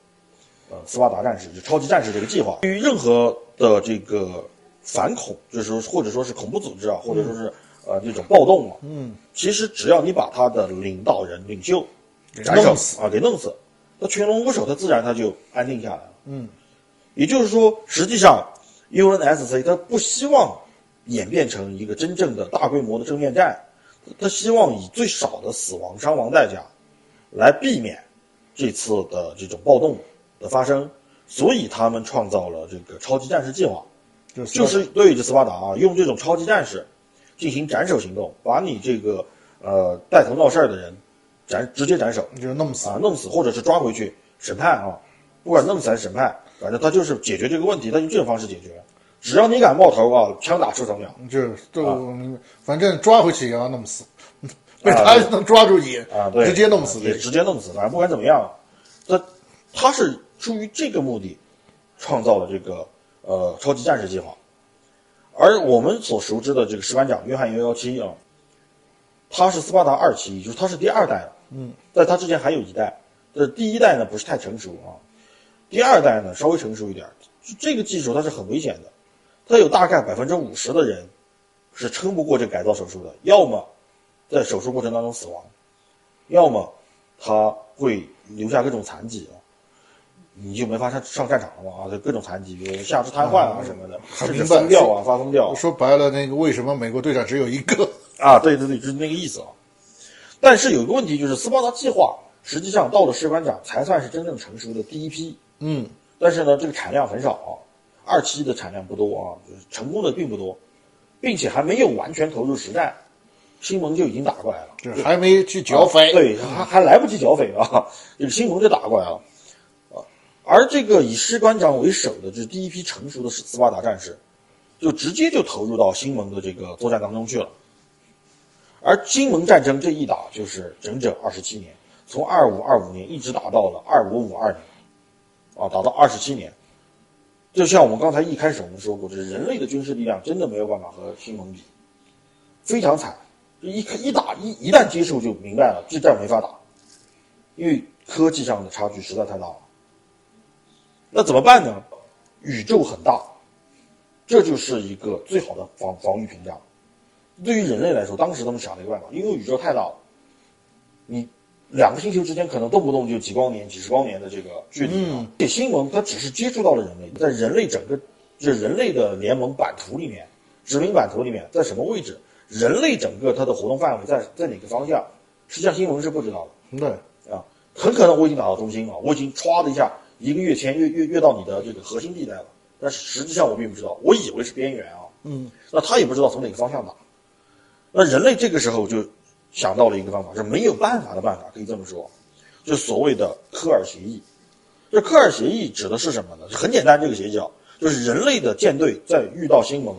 呃，斯巴达战士就超级战士这个计划。对于任何的这个反恐，就是说或者说是恐怖组织啊，或者说是呃这种暴动啊，嗯，其实只要你把他的领导人、领袖斩首啊，给弄死，那群龙无首，他自然他就安定下来了。嗯，也就是说，实际上 UNSC 他不希望演变成一个真正的大规模的正面战，他希望以最少的死亡伤亡代价。来避免这次的这种暴动的发生，所以他们创造了这个超级战士计划，就是对着斯巴达啊，用这种超级战士进行斩首行动，把你这个呃带头闹事儿的人斩直接斩首，就是弄死啊，弄死或者是抓回去审判啊，不管弄死还是审判，反正他就是解决这个问题，他用这种方式解决，只要你敢冒头啊，枪打出头鸟，就是就反正抓回去也要弄死。被他能抓住你啊，对，直接弄死，也直接弄死。反正不管怎么样，他他是出于这个目的，创造了这个呃超级战士计划。而我们所熟知的这个石板长约翰幺幺七啊，他是斯巴达二期，就是他是第二代了。嗯，在他之前还有一代，这第一代呢不是太成熟啊，第二代呢稍微成熟一点。这个技术它是很危险的，它有大概百分之五十的人是撑不过这个改造手术的，要么。在手术过程当中死亡，要么他会留下各种残疾啊。你就没法上上战场了嘛啊，就各种残疾，比如下肢瘫痪啊什么的，甚至疯掉啊，发疯掉。说白了，那个为什么美国队长只有一个？啊，对对对，就是那个意思啊。但是有一个问题，就是斯巴达计划实际上到了士官长才算是真正成熟的第一批，嗯，但是呢，这个产量很少啊，二期的产量不多啊，就是成功的并不多，并且还没有完全投入实战，新盟就已经打过来了，这还没去剿匪。啊对，还还来不及剿匪啊，这个新盟就打过来了啊。而这个以士官长为首的就是第一批成熟的斯斯巴达战士，就直接就投入到新盟的这个作战当中去了。而金盟战争这一打就是整整二十七年，从二五二五年一直打到了二五五二年，啊，打到二十七年。就像我们刚才一开始我们说过，这人类的军事力量真的没有办法和新盟比，非常惨。一一打一一旦接触就明白了，这仗没法打，因为科技上的差距实在太大了。那怎么办呢？宇宙很大，这就是一个最好的防防御屏障。对于人类来说，当时他们想了一个办法，因为宇宙太大了，你两个星球之间可能动不动就几光年、几十光年的这个距离。啊，这新盟它只是接触到了人类，在人类整个这人类的联盟版图里面，殖民版图里面，在什么位置？人类整个它的活动范围在在哪个方向？实际上新盟是不知道的。对，啊，很可能我已经打到中心了，我已经歘的一下，一个跃迁跃跃跃到你的这个核心地带了，但是实际上我并不知道，我以为是边缘啊，嗯，那他也不知道从哪个方向打，那人类这个时候就想到了一个方法，是没有办法的办法，可以这么说，就所谓的科尔协议。这科尔协议指的是什么呢？很简单，这个协议啊，就是人类的舰队在遇到新盟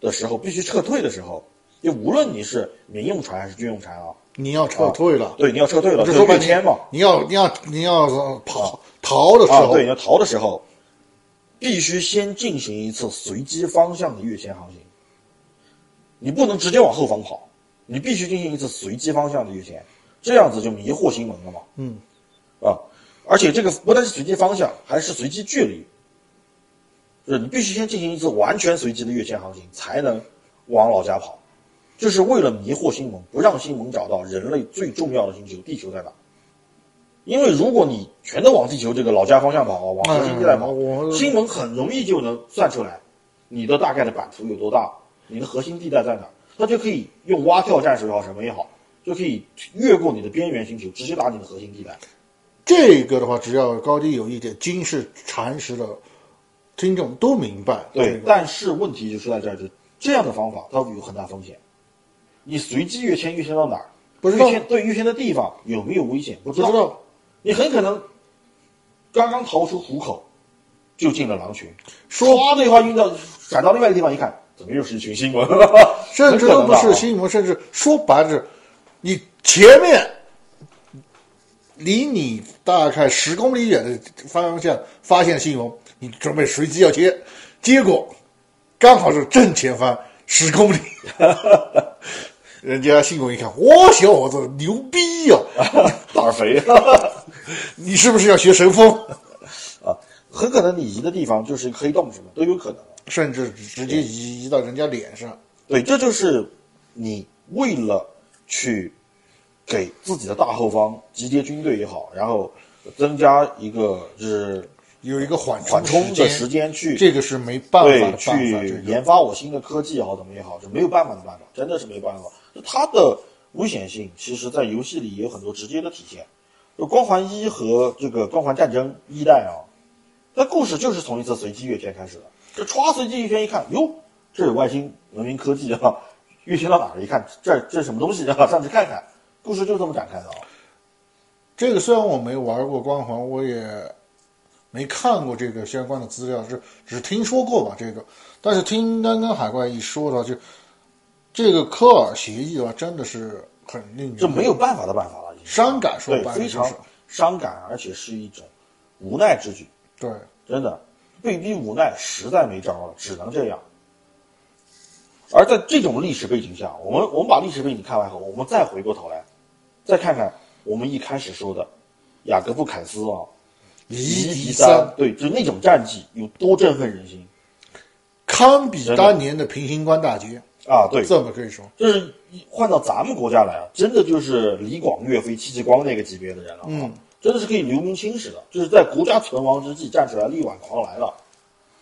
的时候必须撤退的时候，就无论你是民用船还是军用船啊，你要撤退了，对，你要撤退了，说白跃迁嘛，你要你要你要呃跑逃的时啊，候，对，你要逃的时候，必须先进行一次随机方向的跃迁航行。你不能直接往后方跑，你必须进行一次随机方向的跃迁，这样子就迷惑新盟了嘛。嗯，啊，而且这个不但是随机方向，还是随机距离，就是你必须先进行一次完全随机的跃迁航行，才能往老家跑。就是为了迷惑新盟，不让新盟找到人类最重要的星球地球在哪。因为如果你全都往地球这个老家方向跑，往核心地带跑，嗯我新盟很容易就能算出来你的大概的版图有多大，你的核心地带在哪，他就可以用蛙跳战术也好，什么也好，就可以越过你的边缘星球，直接打你的核心地带。这个的话，只要高低有一点军事常识的听众都明白。对，这个但是问题就出在这儿，就这样的方法它有很大风险。你随机跃迁，跃迁到哪儿？不知道跃迁对跃迁的地方有没有危险？不知道。不知道，你很可能刚刚逃出虎口，就进了狼群，说唰的一话晕到转到另外一个地方一看，怎么又是一群新闻？<laughs> 甚至都不是新闻，甚至说白了，你前面离你大概十公里远的方向发现新闻，你准备随机要接，结果刚好是正前方十公里，<laughs> 人家新闻一看，哇，小伙子牛逼呀、<laughs> 胆儿肥你是不是要学神风？啊！很可能你移的地方就是一个黑洞，什么都有可能。甚至直接移移到人家脸上。对，这就是你为了去给自己的大后方集结军队也好，然后增加一个就是有一个缓缓冲的时时间去这个是没办法的办法。去研发我新的科技也好，怎么也好，是没有办法的办法，真的是没办法。就它的危险性，其实在游戏里也有很多直接的体现。就光环一和这个光环战争一代啊，那故事就是从一次随机跃迁开始的。这歘随机一圈一看，哟，这有外星文明科技啊！运行到哪儿一看，这这什么东西啊？上去看看，故事就这么展开的啊。这个虽然我没玩过光环，我也没看过这个相关的资料，是只是听说过吧这个。但是听刚刚海怪一说的话，就这个科尔协议的话，真的是很令人这没有办法的办法了，伤感，说对，非常白了就是伤感，而且是一种无奈之举。对。真的被逼无奈，实在没招了，只能这样。而在这种历史背景下，我们我们把历史背景看完后，我们再回过头来，再看看我们一开始说的雅各布凯斯啊，一敌敌三，对，就那种战绩有多振奋人心堪比当年的平型关大捷，啊！对，这么可以说。就是换到咱们国家来啊，真的就是李广、岳飞、戚继光那个级别的人了、啊。嗯，真的是可以留名青史的，就是在国家存亡之际站出来力挽狂澜了，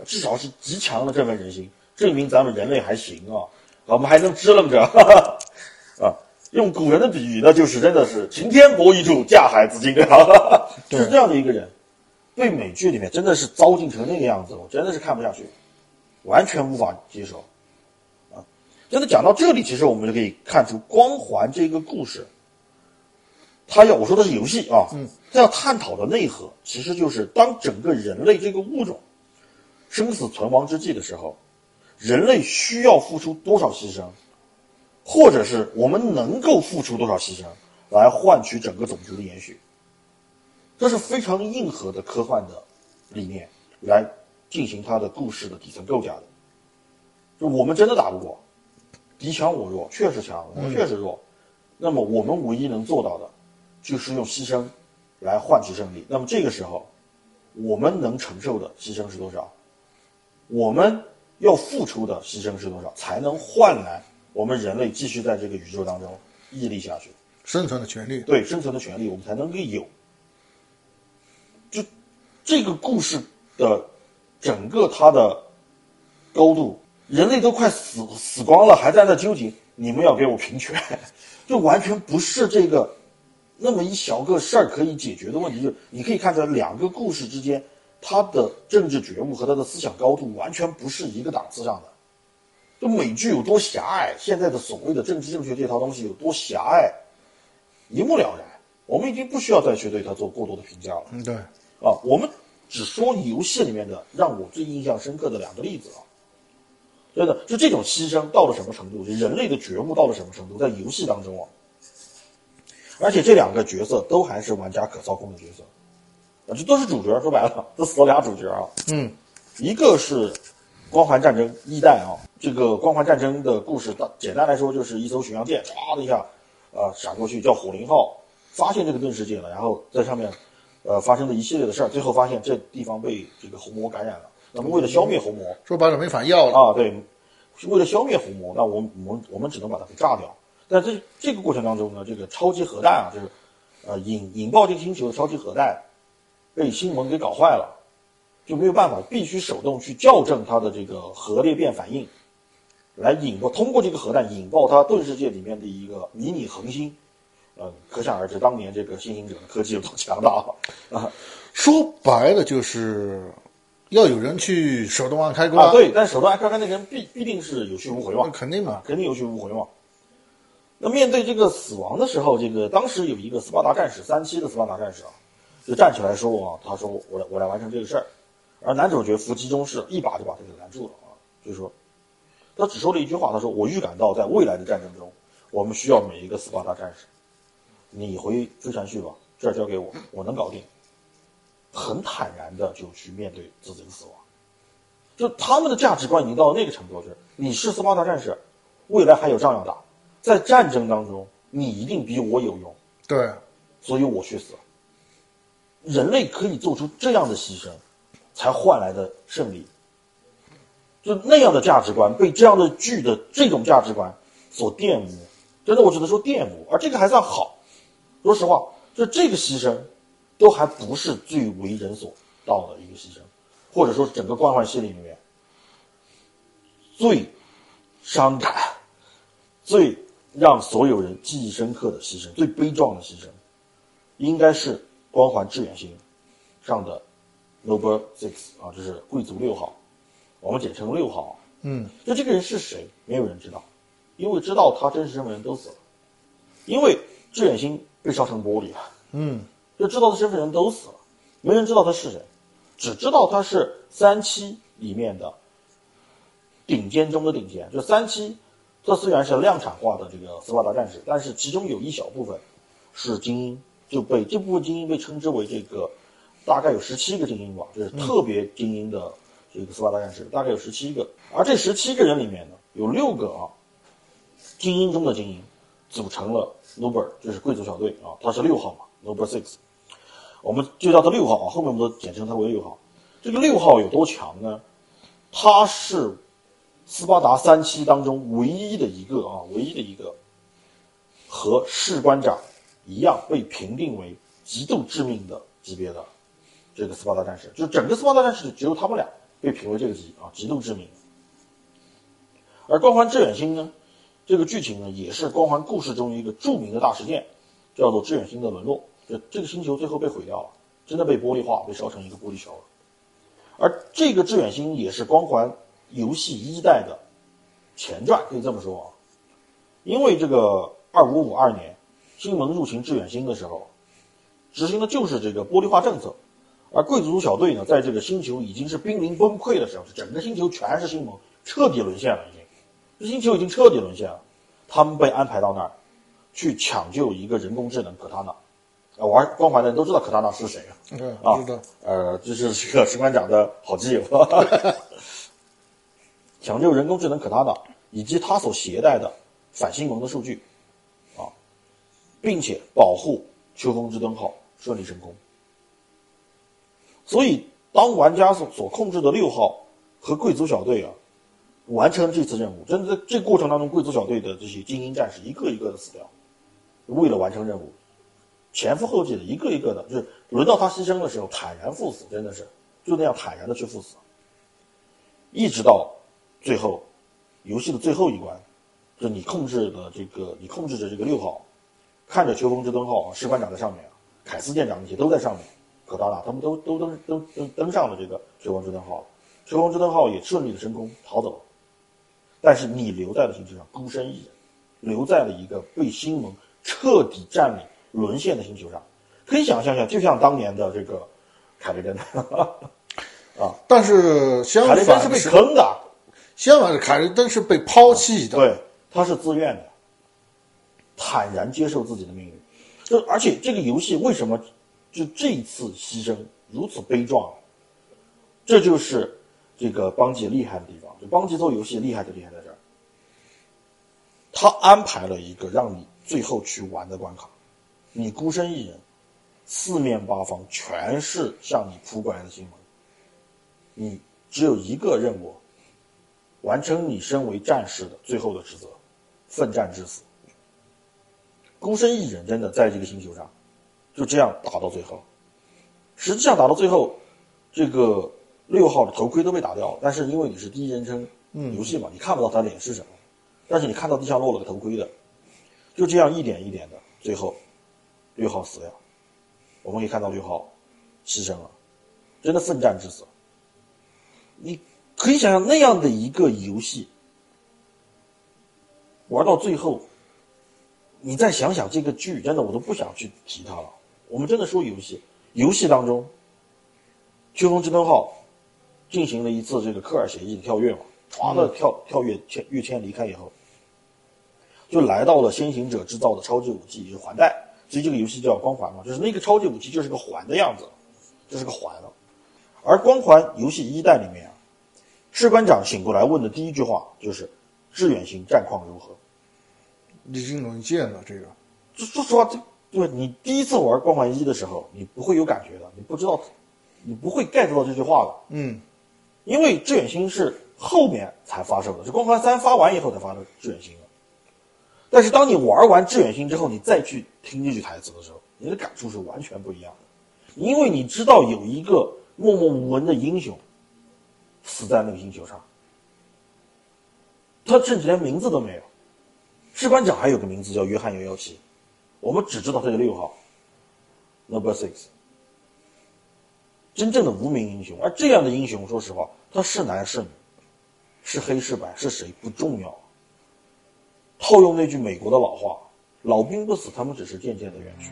至少是极强的振奋人心，证明咱们人类还行啊，我们还能支棱着，<laughs> 啊，用古人的比喻，那就是真的是擎天博一柱，架海自金啊，就是这样的一个人，被美剧里面真的是糟践成那个样子，我真的是看不下去，完全无法接受，啊，真的讲到这里，其实我们就可以看出《光环》这个故事。他要我说的是游戏啊，嗯，他要探讨的内核其实就是当整个人类这个物种生死存亡之际的时候，人类需要付出多少牺牲，或者是我们能够付出多少牺牲来换取整个种族的延续，这是非常硬核的科幻的理念来进行它的故事的底层构架的。就我们真的打不过，敌强我弱，确实强，我确实弱，那么我们唯一能做到的。就是用牺牲来换取胜利。那么这个时候，我们能承受的牺牲是多少？我们要付出的牺牲是多少，才能换来我们人类继续在这个宇宙当中屹立下去？生存的权利。对，生存的权利，我们才能够有。就这个故事的整个它的高度，人类都快死死光了，还在那纠结，你们要给我平权，<laughs> 就完全不是这个。那么一小个事儿可以解决的问题，就是你可以看出来，两个故事之间，他的政治觉悟和他的思想高度完全不是一个档次上的。就美剧有多狭隘，现在的所谓的政治正确这套东西有多狭隘，一目了然。我们已经不需要再去对它做过多的评价了。嗯，对。啊，我们只说游戏里面的让我最印象深刻的两个例子啊。真的，就这种牺牲到了什么程度，就人类的觉悟到了什么程度，在游戏当中啊。而且这两个角色都还是玩家可操控的角色，啊，这都是主角。说白了，都死了俩主角啊。嗯，一个是《光环战争》一代啊，这个《光环战争》的故事，简单来说就是一艘巡洋舰唰的一下，啊，闪过去叫火灵号，发现这个盾世界了，然后在上面，呃，发生的一系列的事儿，最后发现这地方被这个红魔感染了。那么为了消灭红魔，说白了没法要了啊。对，为了消灭红魔，那我我们我们只能把它给炸掉。在这这个过程当中呢，这个超级核弹啊，就是，呃，引引爆这个星球的超级核弹，被星盟给搞坏了，就没有办法，必须手动去校正它的这个核裂变反应，来引爆，通过这个核弹引爆它盾世界里面的一个迷你恒星，呃，可想而知当年这个新行者的科技有多强大啊！说白了就是要有人去手动按开关啊，对，但手动按开关那个人必必定是有去无回嘛，肯定嘛，肯定有去无回嘛。那面对这个死亡的时候，这个当时有一个斯巴达战士三期的斯巴达战士啊，就站起来说啊，他说我来我来完成这个事儿，而男主角伏击中士一把就把他给拦住了啊，就说他只说了一句话，他说我预感到在未来的战争中，我们需要每一个斯巴达战士，你回飞船去吧，这儿交给我，我能搞定，很坦然的就去面对自己的死亡，就他们的价值观已经到那个程度，就是你是斯巴达战士，未来还有仗要打。在战争当中，你一定比我有用，对，所以我去死。人类可以做出这样的牺牲，才换来的胜利。就那样的价值观被这样的剧的这种价值观所玷污，真的我只能说玷污。而这个还算好，说实话，就这个牺牲，都还不是最为人所道的一个牺牲，或者说整个光环系列里面最伤感、最。让所有人记忆深刻的牺牲，最悲壮的牺牲，应该是光环致远星上的 Noble Six 啊，就是贵族六号，我们简称六号。嗯，就这个人是谁，没有人知道，因为知道他真实身份人都死了，因为致远星被烧成玻璃了。嗯，就知道的身份人都死了，没人知道他是谁，只知道他是三期里面的顶尖中的顶尖，就三期。这虽然是量产化的这个斯巴达战士，但是其中有一小部分是精英，就被这部分精英被称之为这个，大概有十七个精英吧，就是特别精英的这个斯巴达战士，大概有十七个。而这十七个人里面呢，有六个啊，精英中的精英，组成了 Noble，就是贵族小队啊，他是六号嘛，Noble Six，我们就叫他六号啊，后面我们都简称他为六号。这个六号有多强呢？他是。斯巴达三期当中唯一的一个啊，唯一的一个和士官长一样被评定为极度致命的级别的这个斯巴达战士，就整个斯巴达战士只有他们俩被评为这个级啊，极度致命。而光环致远星呢，这个剧情呢也是光环故事中一个著名的大事件，叫做致远星的沦落。就这个星球最后被毁掉了，真的被玻璃化，被烧成一个玻璃球了。而这个致远星也是光环游戏一代的前传，可以这么说啊。因为这个二五五二年，星盟入侵致远星的时候，执行的就是这个玻璃化政策。而贵族小队呢，在这个星球已经是濒临崩溃的时候，整个星球全是星盟，彻底沦陷了，已经，这星球已经彻底沦陷了。他们被安排到那儿，去抢救一个人工智能可塔娜。啊，玩光环的人都知道可塔娜是谁啊？嗯，啊知道。呃，这是这个士官长的好基友，<laughs> 抢救人工智能可塔娜以及他所携带的反星盟的数据，啊，并且保护秋风之灯号顺利升空。所以，当玩家所所控制的六号和贵族小队啊，完成这次任务，真的在这过程当中，贵族小队的这些精英战士一个一个的死掉，为了完成任务。前赴后继的，一个一个的，就是轮到他牺牲的时候，坦然赴死，真的是就那样坦然的去赴死，一直到最后游戏的最后一关，就你控制的这个，你控制着这个六号，看着秋风之灯号，士官长在上面，凯斯舰长那些都在上面，可达拉他们都都登登登登上了这个秋风之灯号，秋风之灯号也顺利的升空逃走。了，但是你留在了星球上孤身一人，留在了一个被星盟彻底占领。沦陷的星球上，可以想象一下，就像当年的这个凯雷登 <laughs> 啊，但是相凯雷登是被坑的，相反，凯雷登是被抛弃的，对，他是自愿的，坦然接受自己的命运。就而且这个游戏为什么就这一次牺牲如此悲壮？这就是这个邦吉厉害的地方。就邦吉做游戏厉害就厉害在这儿，他安排了一个让你最后去玩的关卡。你孤身一人，四面八方全是向你扑过来的新闻，你只有一个任务，完成你身为战士的最后的职责，奋战至死。孤身一人，真的在这个星球上，就这样打到最后。实际上打到最后，这个六号的头盔都被打掉了，但是因为你是第一人称游戏嘛，你看不到他脸是什么，但是你看到地上落了个头盔的，就这样一点一点的，最后。六号死了，我们可以看到六号牺牲了，真的奋战至死。你可以想象那样的一个游戏，玩到最后，你再想想这个剧，真的我都不想去提它了。我们真的说游戏，游戏当中，秋风之灯号进行了一次这个科尔协议的跳跃嘛，唰的跳跳跃千跃迁离开以后，就来到了先行者制造的超级武器，就是环带。所以这个游戏叫光环嘛，就是那个超级武器就是个环的样子，就是个环了。而光环游戏一代里面啊，士官长醒过来问的第一句话就是：“致远星战况如何？”已经沦陷了，这个。说说实话，这对你第一次玩光环一的时候，你不会有感觉的，你不知道，你不会 get 到这句话的。嗯，因为致远星是后面才发售的，是光环三发完以后才发的致远星的。但是当你玩完致远星之后，你再去听这句台词的时候，你的感触是完全不一样的，因为你知道有一个默默无闻的英雄死在那个星球上，他甚至连名字都没有，士官长还有个名字叫约翰幺幺七，我们只知道他是六号，Number Six，真正的无名英雄。而这样的英雄，说实话，他是男是女，是黑是白是谁不重要。套用那句美国的老话：“老兵不死，他们只是渐渐的远去。”